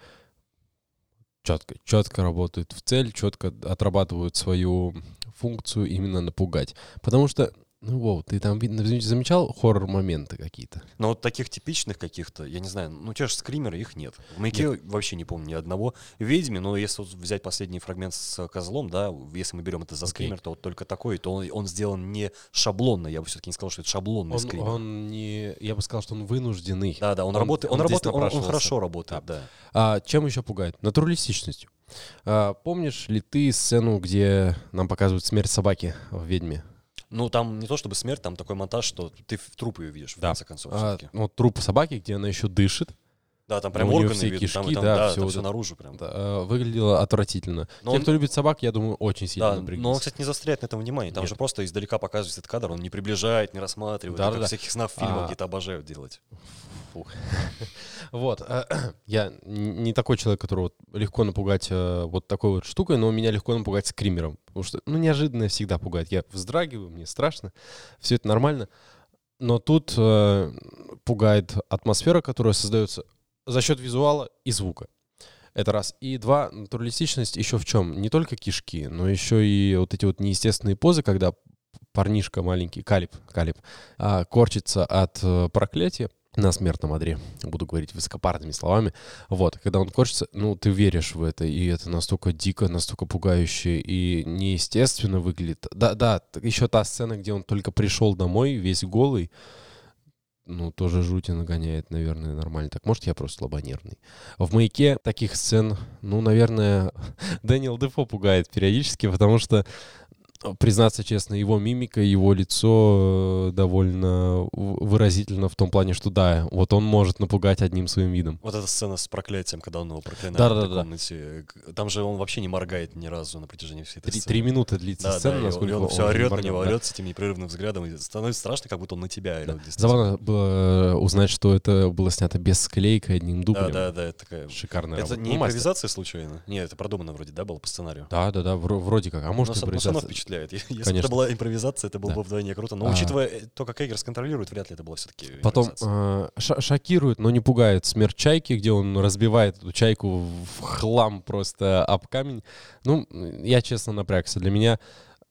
четко, четко работают в цель, четко отрабатывают свою функцию именно напугать. Потому что, ну, Вов, ты там видно, замечал хоррор-моменты какие-то? Но вот таких типичных каких-то, я не знаю, ну те же скримеры, их нет. В «Маяке» вообще не помню ни одного. В «Ведьме», но если вот взять последний фрагмент с козлом, да, если мы берем это за Окей. скример, то вот только такой, то он, он сделан не шаблонно, я бы все-таки не сказал, что это шаблонный Он, скример. он не, я бы сказал, что он вынужденный. Да, да, он, Он- работает, он, он работает, он- он, хорошо работает, да. А чем еще пугает? Натуралистичностью. А, помнишь ли ты сцену, где нам показывают смерть собаки в «Ведьме»? Ну, там не то чтобы смерть, там такой монтаж, что ты в труп ее видишь, в Да. конце концов, А, ну, труп собаки, где она еще дышит, Да, там прям у неё органы все видно, кишки, там, да, да, всё там вот все наружу прям. да, а, выглядело отвратительно. Но Те, он- кто любит собак, я думаю, очень сильно Да, напряглись. но он, кстати, не заостряет на этом внимание. Там Нет. же просто издалека показывается этот кадр, он не приближает, не рассматривает. Да, да, всяких снах фильмов А- какие-то обожают делать. Вот. э, Я не такой человек, который вот легко напугать э, вот такой вот штукой, но меня легко напугать скримером. Потому что, ну, неожиданно всегда пугает. Я вздрагиваю, мне страшно. Все это нормально. Но тут э, пугает атмосфера, которая создается за счет визуала и звука. Это раз. И два, натуралистичность еще в чем? Не только кишки, но еще и вот эти вот неестественные позы, когда парнишка маленький, Калиб, Калиб, а, корчится от проклятия на смертном одре, буду говорить высокопарными словами. Вот, когда он корчится, ну, ты веришь в это, и это настолько дико, настолько пугающе и неестественно выглядит. Да, да, еще та сцена, где он только пришел домой, весь голый, ну, тоже жути нагоняет, наверное, нормально. Так, может, я просто слабонервный. В «Маяке» таких сцен, ну, наверное, Дэниел Дефо пугает периодически, потому что признаться честно, его мимика, его лицо э, довольно выразительно в том плане, что да, вот он может напугать одним своим видом. Вот эта сцена с проклятием, когда он его проклинает Да-да-да. в этой комнате. Там же он вообще не моргает ни разу на протяжении всей этой Три, сцены. три минуты длится Да, сцена, да, он- насколько и он, все орет на него, да. орет с этим непрерывным взглядом, и становится страшно, как будто он на тебя орет. Да. Забавно было э, узнать, что это было снято без склейка, одним Да, дублем. да, да, это такая... Шикарная Это работа. не Ну, мастер. импровизация случайно? Нет, это продумано вроде, да, было по сценарию? Да, да, да, вро- вроде как. А может, всё равно импровизация. Впечатляет. Если бы Конечно. это была импровизация, это было Да. бы вдвойне круто. Но А. учитывая э, то, как Эггерс контролирует, вряд ли это было все-таки Потом э, шокирует, но не пугает смерть чайки, где он разбивает эту чайку в хлам просто об камень. Ну, я честно напрягся. Для меня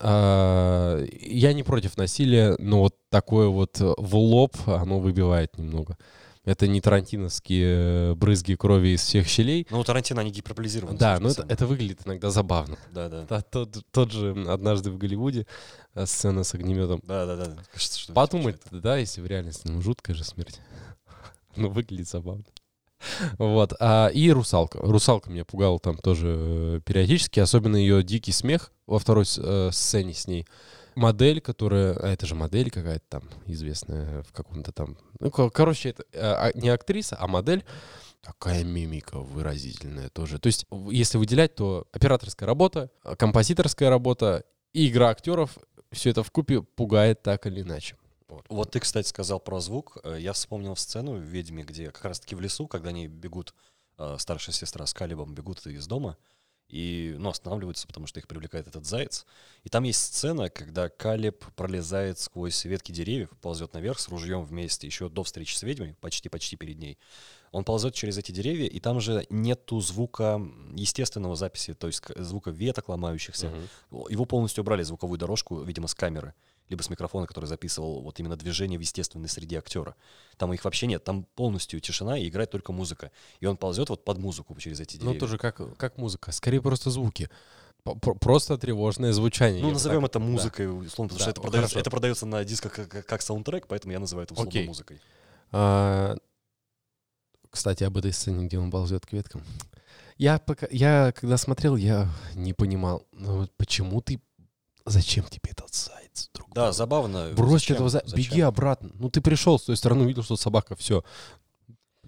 э, я не против насилия, но вот такое вот э, в лоб оно выбивает немного. Это не тарантиновские э, брызги крови из всех щелей. Ну, у Тарантино они гиперболизированы. Да, но это, это выглядит иногда забавно. Да, да. Та- Тот, тот же однажды в Голливуде э, сцена с огнеметом. Да, да, да. Кажется, что Подумать, это- да, если в реальности, ну, жуткая же смерть. Ну, выглядит забавно. Вот. А, и русалка. Русалка меня пугала там тоже э, периодически, особенно ее дикий смех во второй э, сцене с ней. Модель, которая... А это же модель какая-то там известная в каком-то там... Ну, ко- короче, это э, а, не актриса, а модель. Такая мимика выразительная тоже. То есть, если выделять, то операторская работа, э, композиторская работа и игра актеров, все это в купе пугает так или иначе. Вот. Вот ты, кстати, сказал про звук. Э, Я вспомнил сцену в «Ведьме», где как раз-таки в лесу, когда они бегут, старшая сестра с Калибом бегут из дома, и, ну, останавливаются, потому что их привлекает этот заяц. И там есть сцена, когда Калиб пролезает сквозь ветки деревьев, ползет наверх с ружьем вместе, еще до встречи с ведьмой, почти-почти перед ней. Он ползет через эти деревья, и там же нету звука естественного записи, то есть звука веток ломающихся. Мгм. Его полностью убрали, звуковую дорожку, видимо, с камеры, либо с микрофона, который записывал вот именно движение в естественной среде актера. Там их вообще нет, там полностью тишина и играет только музыка. И он ползет вот под музыку через эти деревья. Ну, тоже как, как музыка. Скорее просто звуки. Просто тревожное звучание. Ну, назовем так- это да. музыкой, условно, потому Да, что это ну, продается, это продается на дисках как, как- саундтрек, поэтому я называю это условно Окей. музыкой. А, кстати, об этой сцене, где он ползет к веткам. Я, пока, я когда смотрел, я не понимал, ну, почему ты... Зачем тебе этот заяц, друг? Да, забавно. Брось Зачем? этого зайца, беги обратно. Ну, ты пришел с той стороны, увидел, что собака, все.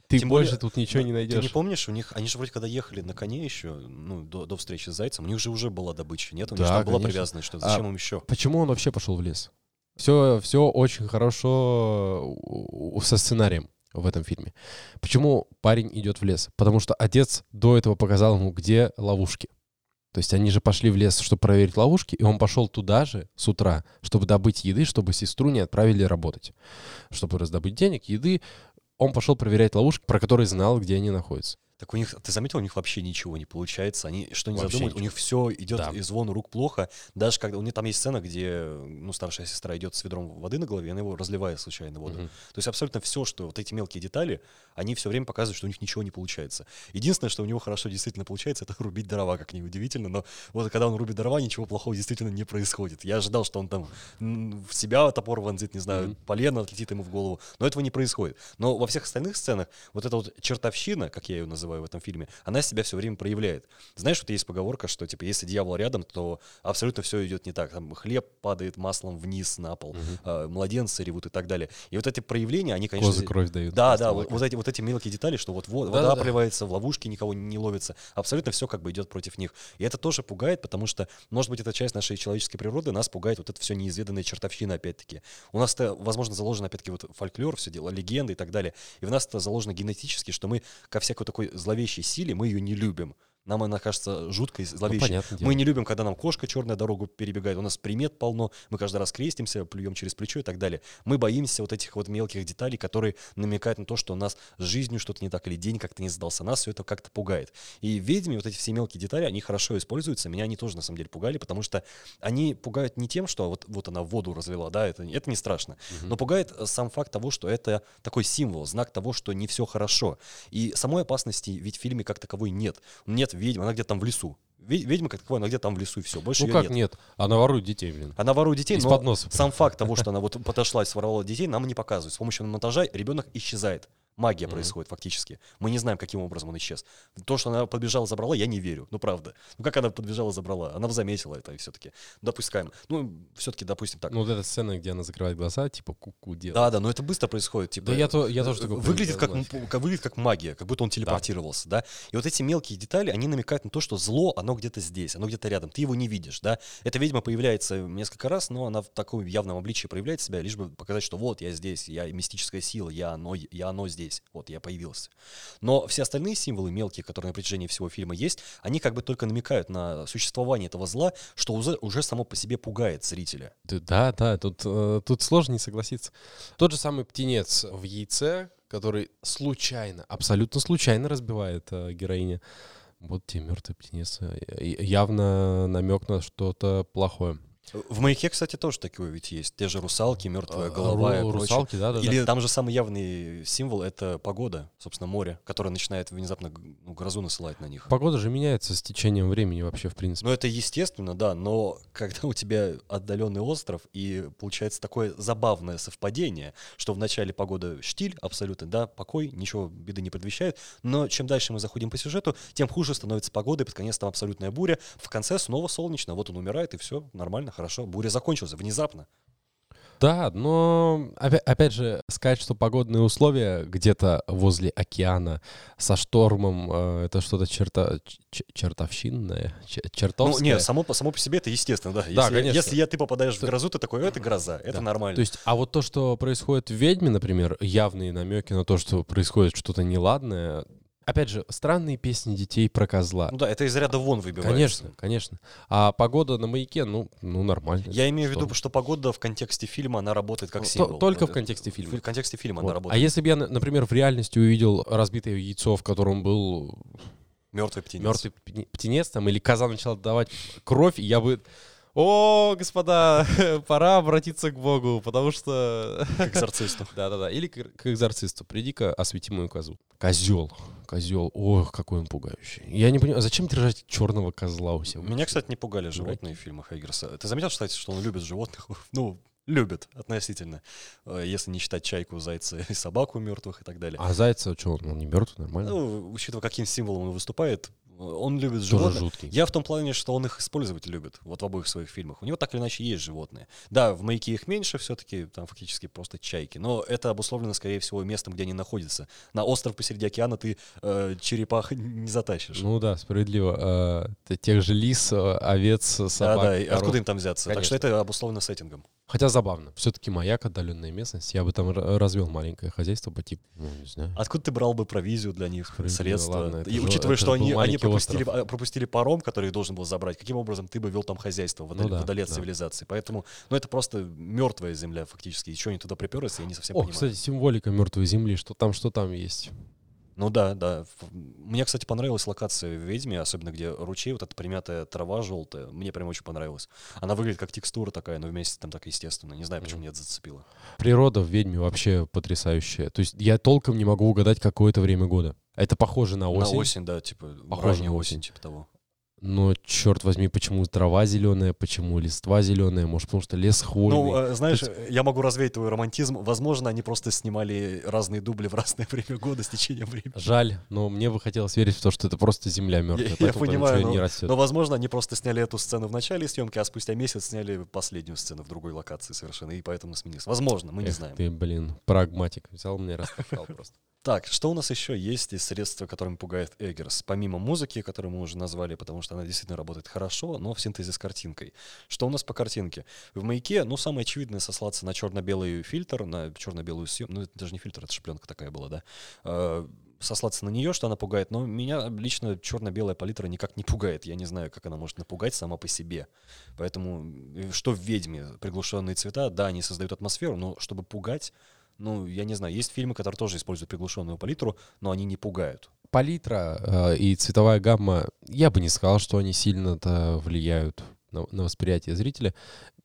Ты Тем больше более, тут ничего Да, не Ты найдешь. не помнишь, у них, они же вроде когда ехали на коне еще, ну, до, до встречи с зайцем, у них же уже была добыча, нет? У них Да, же там была привязанность, что А, зачем им еще? Почему он вообще пошел в лес? Все, все очень хорошо со сценарием в этом фильме. Почему парень идет в лес? Потому что отец до этого показал ему, где ловушки. То есть они же пошли в лес, чтобы проверить ловушки, и он пошел туда же с утра, чтобы добыть еды, чтобы сестру не отправили работать. Чтобы раздобыть денег, еды, он пошел проверять ловушки, про которые знал, где они находятся. Так у них, ты заметил, у них вообще ничего не получается. Они что не задумают, у них все идет Да. из вон рук плохо. Даже когда у них там есть сцена, где ну, старшая сестра идет с ведром воды на голове, она его разливает случайно воду. Мгм. То есть абсолютно все, что вот эти мелкие детали, они все время показывают, что у них ничего не получается. Единственное, что у него хорошо действительно получается, это рубить дрова, как ни удивительно. Но вот когда он рубит дрова, ничего плохого действительно не происходит. Я ожидал, что он там в себя топор вонзит, не знаю, Мгм. полено отлетит ему в голову. Но этого не происходит. Но во всех остальных сценах вот эта вот чертовщина, как я ее называю в этом фильме, она себя все время проявляет. Знаешь, вот есть поговорка, что типа если дьявол рядом, то абсолютно все идет не так. Там хлеб падает маслом вниз на пол, Мгм. а, младенцы ревут и так далее. И вот эти проявления, они, конечно... Козы кровь дают. Да, да, вот, вот эти, вот эти мелкие детали, что вот во- Да, вода да, да. обливается, в ловушке никого не ловится. Абсолютно все как бы идет против них. И это тоже пугает, потому что, может быть, это часть нашей человеческой природы, нас пугает вот это все неизведанная чертовщина, опять-таки. У нас это, возможно, заложено, опять-таки, вот фольклор, все дела, легенды и так далее. И в нас это заложено генетически, что мы ко всякой такой зловещей силе, мы ее не любим. Нам она кажется жуткой, Ну, зловещей. понятное дело. Мы не любим, когда нам кошка черная дорогу перебегает. У нас примет полно. Мы каждый раз крестимся, плюем через плечо и так далее. Мы боимся вот этих вот мелких деталей, которые намекают на то, что у нас с жизнью что-то не так, или день как-то не сдался. Нас все это как-то пугает. И в «Ведьме» вот эти все мелкие детали, они хорошо используются. Меня они тоже, на самом деле, пугали, потому что они пугают не тем, что вот, вот она воду разлила, да, это, это не страшно. Но пугает э, сам факт того, что это такой символ, знак того, что не все хорошо. И самой опасности ведь в фильме как таковой нет. Нет ведьмы, она где-то там в лесу. Ве- Ведьма как таковая, она где-то там в лесу, и все. Больше Ну как нет. нет? Она ворует детей, блин. Она ворует детей, Из-под но носа. сам факт того, что она вот подошла и своровала детей, нам не показывает. С помощью монтажа ребенок исчезает. Магия Мгм. происходит фактически. Мы не знаем, каким образом он исчез. То, что она подбежала, забрала, я не верю. Ну, правда. Ну, как она подбежала, забрала? Она заметила это все-таки. Допускаем. Ну, все-таки, допустим, так. Ну, вот эта сцена, где она закрывает глаза, типа ку-ку делает. Да, да, но это быстро происходит. Типа, Да я, то, я тоже такой... выглядит как, как- выглядит как магия, как будто он телепортировался, да. И вот эти мелкие детали, они намекают на то, что зло, оно где-то здесь, оно где-то рядом, ты его не видишь, да. Эта ведьма появляется несколько раз, но она в таком явном обличии проявляет себя, лишь бы показать, что вот я здесь, я мистическая сила, я оно, я оно здесь, вот я появился. Но все остальные символы мелкие, которые на протяжении всего фильма есть, они как бы только намекают на существование этого зла, что уже, уже само по себе пугает зрителя. Да, да, тут, э, тут сложно не согласиться. Тот же самый птенец в яйце, который случайно, абсолютно случайно разбивает э, героиня. Вот тебе мертвый птенец. Э, Явно намек на что-то плохое. В маяке, кстати, тоже такое ведь есть. Те же русалки, мертвая А, голова и ру- прочее. русалки, да, да, да. Или там же самый явный символ — это погода, собственно, море, которое начинает внезапно ну, грозу насылать на них. Погода же меняется с течением времени вообще, в принципе. Ну, это естественно, да, но когда у тебя отдаленный остров, и получается такое забавное совпадение, что вначале погода штиль абсолютно, да, покой, ничего беды не предвещает, но чем дальше мы заходим по сюжету, тем хуже становится погода, и под конец там абсолютная буря, в конце снова солнечно, вот он умирает, и все, нормально, хорошо, буря закончилась внезапно. Да, но опя- опять же, сказать, что погодные условия где-то возле океана со штормом, э, это что-то черта, чертовщинное, Ну, чертовское. нет, само, по- само по себе это естественно, да. Да, если, конечно. если я, ты попадаешь в грозу, ты такой, «О, это гроза, это Да. нормально. То есть, а вот то, что происходит в «Ведьме», например, явные намеки на то, что происходит что-то неладное, опять же, странные песни детей про козла. ну да, это из ряда вон выбивается. Конечно, конечно. А погода на маяке, ну, ну нормально. Я имею в Что? виду, что погода в контексте фильма, она работает как символ. только в контексте фильма. В контексте фильма Вот. она А работает. если бы я, на- например, в реальности увидел разбитое яйцо, в котором был Мертвый птенец. мертвый птенец там, или коза начала давать кровь, я бы... О, господа, пора обратиться к Богу, потому что... К экзорцисту. Да-да-да, или к, к экзорцисту. Приди-ка, освети мою козу. Козел, козел, ох, какой он пугающий. Я не понимаю, зачем держать черного козла у себя? Меня, кстати, не пугали животные в фильмах Эггерса. Ты заметил, кстати, что он любит животных? Ну, любит относительно. Э, Если не считать чайку, зайца и собаку мертвых и так далее. А зайца, что, он, он не мертвый, нормально? Ну, учитывая, каким символом он выступает, он любит Тоже животных. жуткий. Я в том плане, что он их использовать любит, вот в обоих своих фильмах. У него так или иначе есть животные. Да, в «Маяке» их меньше все-таки, там фактически просто чайки. Но это обусловлено, скорее всего, местом, где они находятся. На остров посреди океана ты э, черепах не затащишь. Ну да, справедливо. Т- тех же лис, а, овец, да, собак, да, и коров. откуда им там взяться? Так что Конечно. это обусловлено сеттингом. Хотя забавно. Все-таки маяк, отдаленная местность. Я бы там развел маленькое хозяйство по типу, ну, не знаю. Откуда ты брал бы провизию для них, Справедливо, средства? ладно, это и же- учитывая, это что они, они пропустили, остров. а, пропустили паром, который их должен был забрать, каким образом ты бы вел там хозяйство вдали, Ну да, вдали от да. цивилизации? Поэтому, ну это просто мертвая земля фактически. Еще они туда приперлись, я не совсем О, понимаю. кстати, символика мертвой земли, что там, что там есть. Ну да, да. Мне, кстати, понравилась локация в «Ведьме», особенно где ручей, вот эта примятая трава желтая. Мне прям очень понравилось. Она выглядит как текстура такая, но вместе там так естественно. Не знаю, почему Мгм. меня это зацепило. Природа в ведьме вообще потрясающая. То есть я толком не могу угадать какое-то время года. Это похоже на осень. На осень, да, типа Похоже ранняя на осень, осень. типа того. Но, черт возьми, почему трава зеленая, почему листва зеленая? Может, потому что лес хвойный? Ну, знаешь, То я могу развеять твой романтизм. Возможно, они просто снимали разные дубли в разное время года с течением времени. Жаль, но мне бы хотелось верить в то, что это просто земля мертвая. я там понимаю, но- не растет. Но, возможно, они просто сняли эту сцену в начале съемки, а спустя месяц сняли последнюю сцену в другой локации совершенно, и поэтому сменилось. Возможно, мы не Эх знаем. ты, блин, прагматик. Взял мне раскопал просто. Так, что у нас еще есть из средств, которыми пугает Эггерс? Помимо музыки, которую мы уже назвали, потому что она действительно работает хорошо, но в синтезе с картинкой. Что у нас по картинке? В «Маяке», ну, самое очевидное сослаться на черно-белый фильтр, на черно-белую съемку. Ну, это даже не фильтр, это шпленка такая была, да? Э, сослаться на нее, что она пугает, но меня лично черно-белая палитра никак не пугает. Я не знаю, как она может напугать сама по себе. Поэтому, э, что в «Ведьме» приглушенные цвета, да, они создают атмосферу, но чтобы пугать, ну, я не знаю, есть фильмы, которые тоже используют приглушенную палитру, но они не пугают. Палитра э, и цветовая гамма, я бы не сказал, что они сильно-то влияют на, на восприятие зрителя.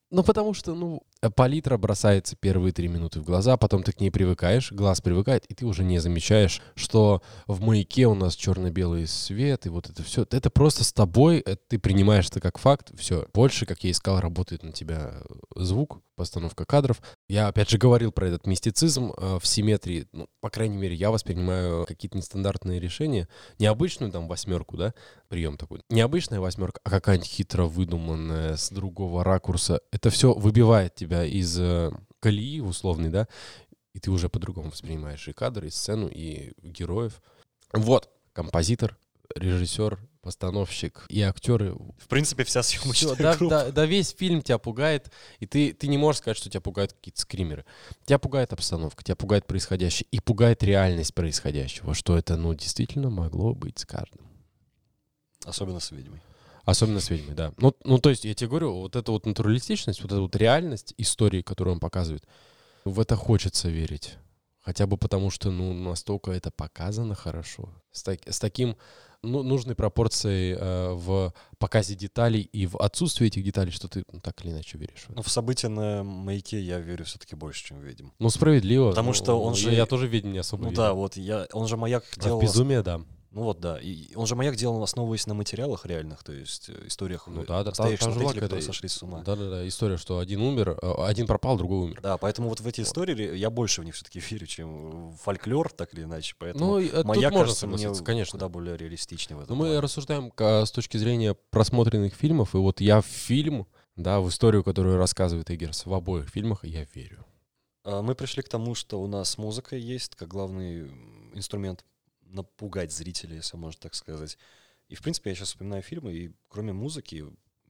Ну, потому что, ну, палитра бросается первые три минуты в глаза, потом ты к ней привыкаешь, глаз привыкает, и ты уже не замечаешь, что в маяке у нас черно-белый свет, и вот это все. Это просто с тобой, э, ты принимаешь это как факт, все. Больше, как я и сказал, работает на тебя э, звук, постановка кадров. Я, опять же, говорил про этот мистицизм э, в симметрии. Ну, по крайней мере, я воспринимаю какие-то нестандартные решения. Необычную там восьмерку, да, прием такой. Необычная восьмерка, а какая-нибудь хитро выдуманная, с другого ракурса. Это все выбивает тебя из э, колеи условной, да, и ты уже по-другому воспринимаешь и кадры, и сцену, и героев. Вот, композитор, режиссер, постановщик и актеры. В принципе, вся съемочная Всё, да, группа. да, да, весь фильм тебя пугает, и ты, ты не можешь сказать, что тебя пугают какие-то скримеры. Тебя пугает обстановка, тебя пугает происходящее, и пугает реальность происходящего, что это, ну, действительно могло быть с каждым. Особенно с ведьмой. Особенно с ведьмой, да. Ну, ну, то есть, я тебе говорю, вот эта вот натуралистичность, вот эта вот реальность истории, которую он показывает, в это хочется верить. Хотя бы потому, что, ну, настолько это показано хорошо. С, так- с таким, ну, нужной пропорцией э, в показе деталей и в отсутствии этих деталей, что ты ну, так или иначе веришь. Но в события на маяке я верю все-таки больше, чем в ведьм. Ну, справедливо. Потому Ну, что он я- же- Я, тоже ведьм не особо Ну верю. да, вот я, он же маяк А делал... в безумие, да. Ну вот да, и он же маяк делал, основываясь на материалах реальных, то есть э, историях Ну да, да, настоящих была смотрителей, которые сошли с ума. Да, да, да, история, что один умер, э, один пропал, другой умер. Да, поэтому вот в эти истории я больше в них все-таки верю, чем в фольклор, так или иначе. Поэтому Ну, э, маяк можно кажется мне конечно. куда более реалистичнее в этом Но мы плане. рассуждаем с точки зрения просмотренных фильмов, и вот я в фильм, да, в историю, которую рассказывает Эггерс в обоих фильмах, я верю. А, Мы пришли к тому, что у нас музыка есть как главный инструмент напугать зрителей, если можно так сказать. И, в принципе, я сейчас вспоминаю фильмы, и кроме музыки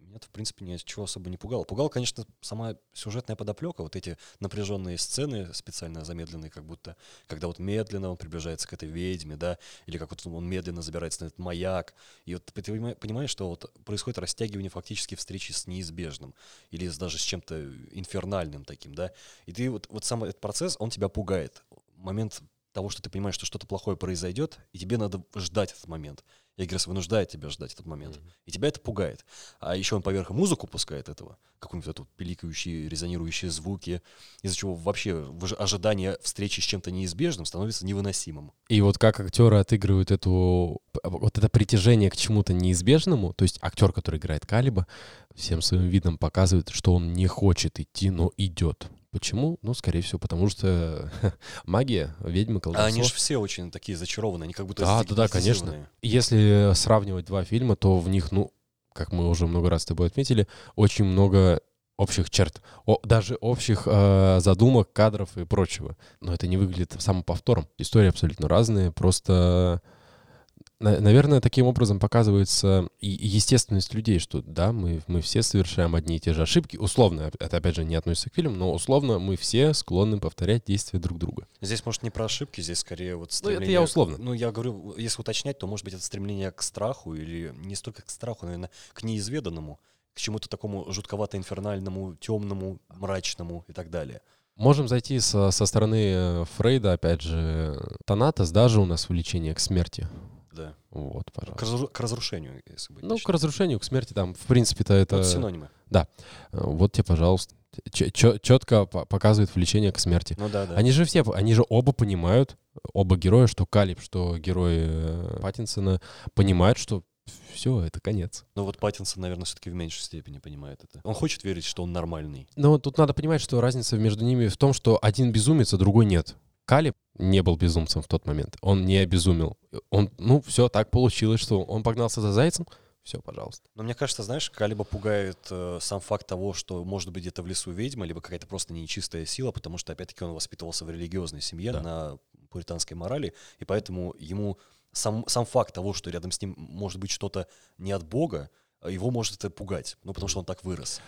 меня в принципе, ничего особо не пугало. Пугала, конечно, сама сюжетная подоплека, вот эти напряженные сцены, специально замедленные, как будто, когда вот медленно он приближается к этой ведьме, да, или как вот он медленно забирается на этот маяк. И вот ты понима- понимаешь, что вот происходит растягивание фактически встречи с неизбежным, или даже с чем-то инфернальным таким, да. И ты вот, вот сам этот процесс, он тебя пугает. Момент того, что ты понимаешь, что что-то плохое произойдет, и тебе надо ждать этот момент. Эггерс вынуждает тебя ждать этот момент. И тебя это пугает. А еще он поверх и музыку пускает этого, какую-нибудь эту пиликающие, резонирующие звуки, из-за чего вообще ожидание встречи с чем-то неизбежным становится невыносимым. И вот как актеры отыгрывают эту, вот это притяжение к чему-то неизбежному, то есть актер, который играет Калиба, всем своим видом показывает, что он не хочет идти, но идет. Почему? Ну, скорее всего, потому что магия, ведьмы, А колдовство. они же все очень такие зачарованные, они как будто Да, да, да, конечно. Если сравнивать два фильма, то в них, ну, как мы уже много раз с тобой отметили, очень много общих черт, О- даже общих э, задумок, кадров и прочего. Но это не выглядит самоповтором. Истории абсолютно разные, просто, наверное, таким образом показывается и естественность людей, что да, мы, мы все совершаем одни и те же ошибки. Условно, это опять же не относится к фильму, но условно мы все склонны повторять действия друг друга. Здесь, может, не про ошибки, здесь скорее вот Ну, это стремление... я условно. Ну, я говорю, если уточнять, то, может быть, это стремление к страху или не столько к страху, наверное, к неизведанному, к чему-то такому жутковато-инфернальному, темному, мрачному и так далее. Можем зайти со, со стороны э, Фрейда, опять же, Танатос, даже у нас влечение к смерти. Да. Вот, К, пожалуйста. разру- к разрушению, если быть Ну, к точнее. разрушению, к смерти там, в принципе-то это... Вот синонимы. Э, Вот тебе, пожалуйста. Четко показывает влечение к смерти. Ну да, да. Они же все, они же оба понимают, оба героя, что Калиб, что герой э, Паттинсона, понимают, что все, это конец. Но вот Паттинсон, наверное, все-таки в меньшей степени понимает это. Он хочет верить, что он нормальный. Но тут надо понимать, что разница между ними в том, что один безумец, а другой нет. Калиб не был безумцем в тот момент. Он не обезумел. Он, ну, все, так получилось, что он погнался за зайцем. Все, пожалуйста. Но мне кажется, знаешь, Калиба пугает э, сам факт того, что может быть где-то в лесу ведьма, либо какая-то просто нечистая сила, потому что, опять-таки, он воспитывался в религиозной семье Да. на пуританской морали, и поэтому ему сам, сам факт того, что рядом с ним может быть что-то не от Бога, э, его может это пугать, ну, потому что он так вырос.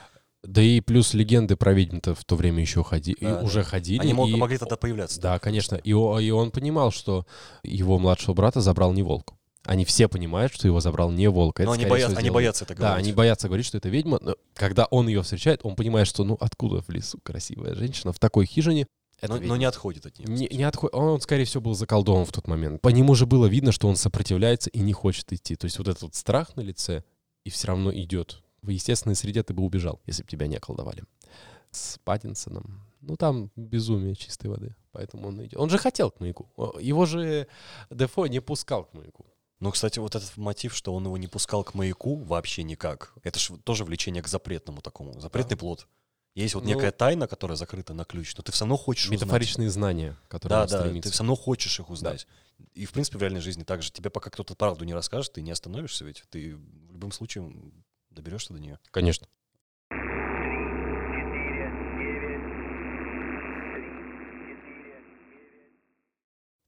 Да и плюс легенды про ведьм-то в то время еще ходи, Да, уже да. ходили. Они мог- и- могли тогда появляться. Да, конечно. И, и он понимал, что его младшего брата забрал не волк. Они все понимают, что его забрал не волк. Но Это, они, боятся, всего, они боятся это Да, говорить. они боятся говорить, что это ведьма. Но когда он ее встречает, он понимает, что ну откуда в лесу красивая женщина в такой хижине. Это но, но не отходит от нее. Не, не отход- Он, скорее всего, был заколдован в тот момент. По нему же было видно, что он сопротивляется и не хочет идти. То есть вот этот вот страх на лице и все равно идет. В естественной среде ты бы убежал, если бы тебя не околдовали. С Паттинсоном, ну там безумие чистой воды. Поэтому он идет. Он же хотел к маяку. Его же Дефо не пускал к маяку. Ну, кстати, вот этот мотив, что он его не пускал к маяку, вообще никак. Это же тоже влечение к запретному такому. Запретный плод. Есть вот Ну, некая тайна, которая закрыта на ключ, но ты все равно хочешь узнать. Метафоричные знания, которые Да, да, стремится. ты все равно хочешь их узнать. И, в принципе, в реальной жизни также. Тебе пока кто-то правду не расскажет, ты не остановишься ведь. Ты в любом случае доберешься до нее. Конечно.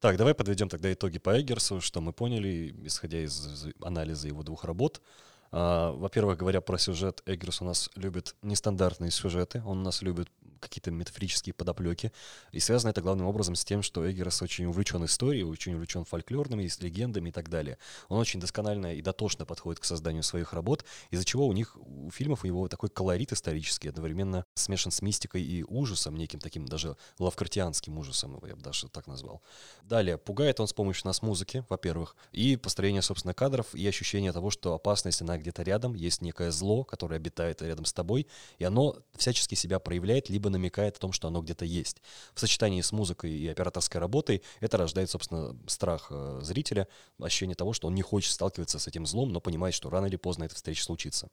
Так, давай подведем тогда итоги по Эггерсу, что мы поняли, исходя из из анализа его двух работ. А, Во-первых, говоря про сюжет, Эггерс у нас любит нестандартные сюжеты, он у нас любит какие-то метафорические подоплеки. И связано это главным образом с тем, что Эггерс очень увлечен историей, очень увлечен фольклорными, легендами и так далее. Он очень досконально и дотошно подходит к созданию своих работ, из-за чего у них, у фильмов, у него такой колорит исторический, одновременно смешан с мистикой и ужасом, неким таким даже лавкартианским ужасом, я бы даже так назвал. Далее, пугает он с помощью нас музыки, во-первых, и построение, собственно, кадров, и ощущение того, что опасность, она где-то рядом, есть некое зло, которое обитает рядом с тобой, и оно всячески себя проявляет, либо намекает о том, что оно где-то есть. В сочетании с музыкой и операторской работой это рождает, собственно, страх э, зрителя, ощущение того, что он не хочет сталкиваться с этим злом, но понимает, что рано или поздно эта встреча случится.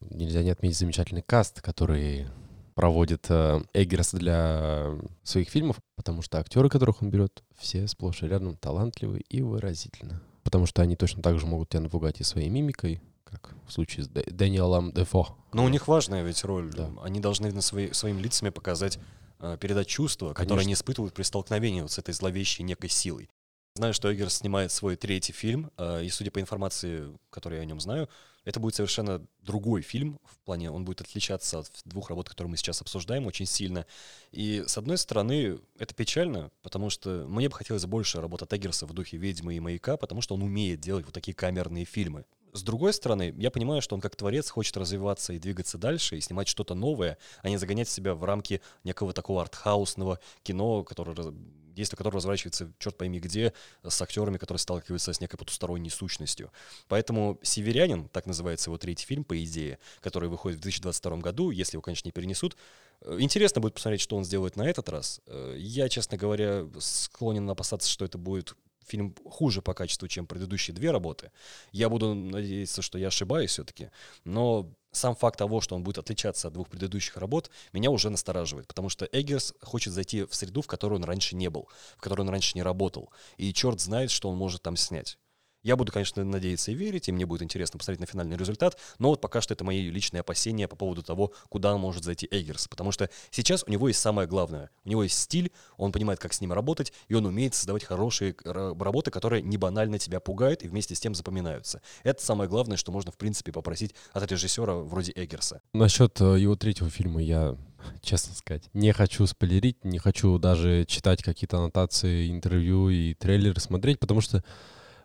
Нельзя не отметить замечательный каст, который проводит э, Эггерс для своих фильмов, потому что актеры, которых он берет, все сплошь и рядом талантливые и выразительны. Потому что они точно так же могут тебя напугать и своей мимикой, как в случае с Дэ- Дэниелом Дефо. Но у них важная ведь роль. Да. Они должны на свои, своими лицами показать, э, передать чувства, которые они испытывают при столкновении вот с этой зловещей некой силой. Знаю, что Эггерс снимает свой третий фильм, э, и судя по информации, которую я о нем знаю, это будет совершенно другой фильм в плане, он будет отличаться от двух работ, которые мы сейчас обсуждаем, очень сильно. И, с одной стороны, это печально, потому что мне бы хотелось больше работы от Эггерса в духе «Ведьмы» и «Маяка», потому что он умеет делать вот такие камерные фильмы. С другой стороны, я понимаю, что он как творец хочет развиваться и двигаться дальше, и снимать что-то новое, а не загонять себя в рамки некого такого артхаусного кино, которое, действие которого разворачивается черт пойми где, с актерами, которые сталкиваются с некой потусторонней сущностью. Поэтому «Северянин», так называется его третий фильм, по идее, который выходит в 2022 году, если его, конечно, не перенесут, Э, Интересно будет посмотреть, что он сделает на этот раз. Э, Я, честно говоря, склонен опасаться, что это будет фильм хуже по качеству, чем предыдущие две работы. Я буду надеяться, что я ошибаюсь все-таки, но сам факт того, что он будет отличаться от двух предыдущих работ, меня уже настораживает, потому что Эггерс хочет зайти в среду, в которой он раньше не был, в которой он раньше не работал, и черт знает, что он может там снять. Я буду, конечно, надеяться и верить, и мне будет интересно посмотреть на финальный результат, но вот пока что это мои личные опасения по поводу того, куда может зайти Эггерс, потому что сейчас у него есть самое главное. У него есть стиль, он понимает, как с ним работать, и он умеет создавать хорошие ра- работы, которые не банально тебя пугают и вместе с тем запоминаются. Это самое главное, что можно, в принципе, попросить от режиссера вроде Эггерса. Насчет э, его третьего фильма я, честно сказать, не хочу спойлерить, не хочу даже читать какие-то аннотации, интервью и трейлеры смотреть, потому что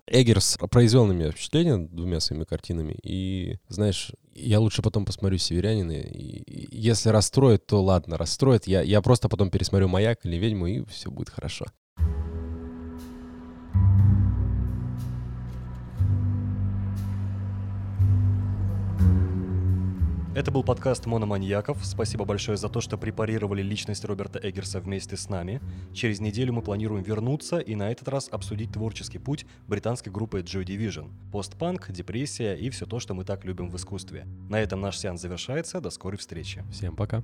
Эггерс произвел на меня впечатление двумя своими картинами, и, знаешь, я лучше потом посмотрю «Северянина», и, если расстроит, то ладно, расстроит, я, я просто потом пересмотрю «Маяк» или «Ведьму», и все будет хорошо. Это был подкаст «Мономаньяков». Спасибо большое за то, что препарировали личность Роберта Эггерса вместе с нами. Через неделю мы планируем вернуться и на этот раз обсудить творческий путь британской группы Joy Division. Постпанк, депрессия и все то, что мы так любим в искусстве. На этом наш сеанс завершается. До скорой встречи. Всем пока.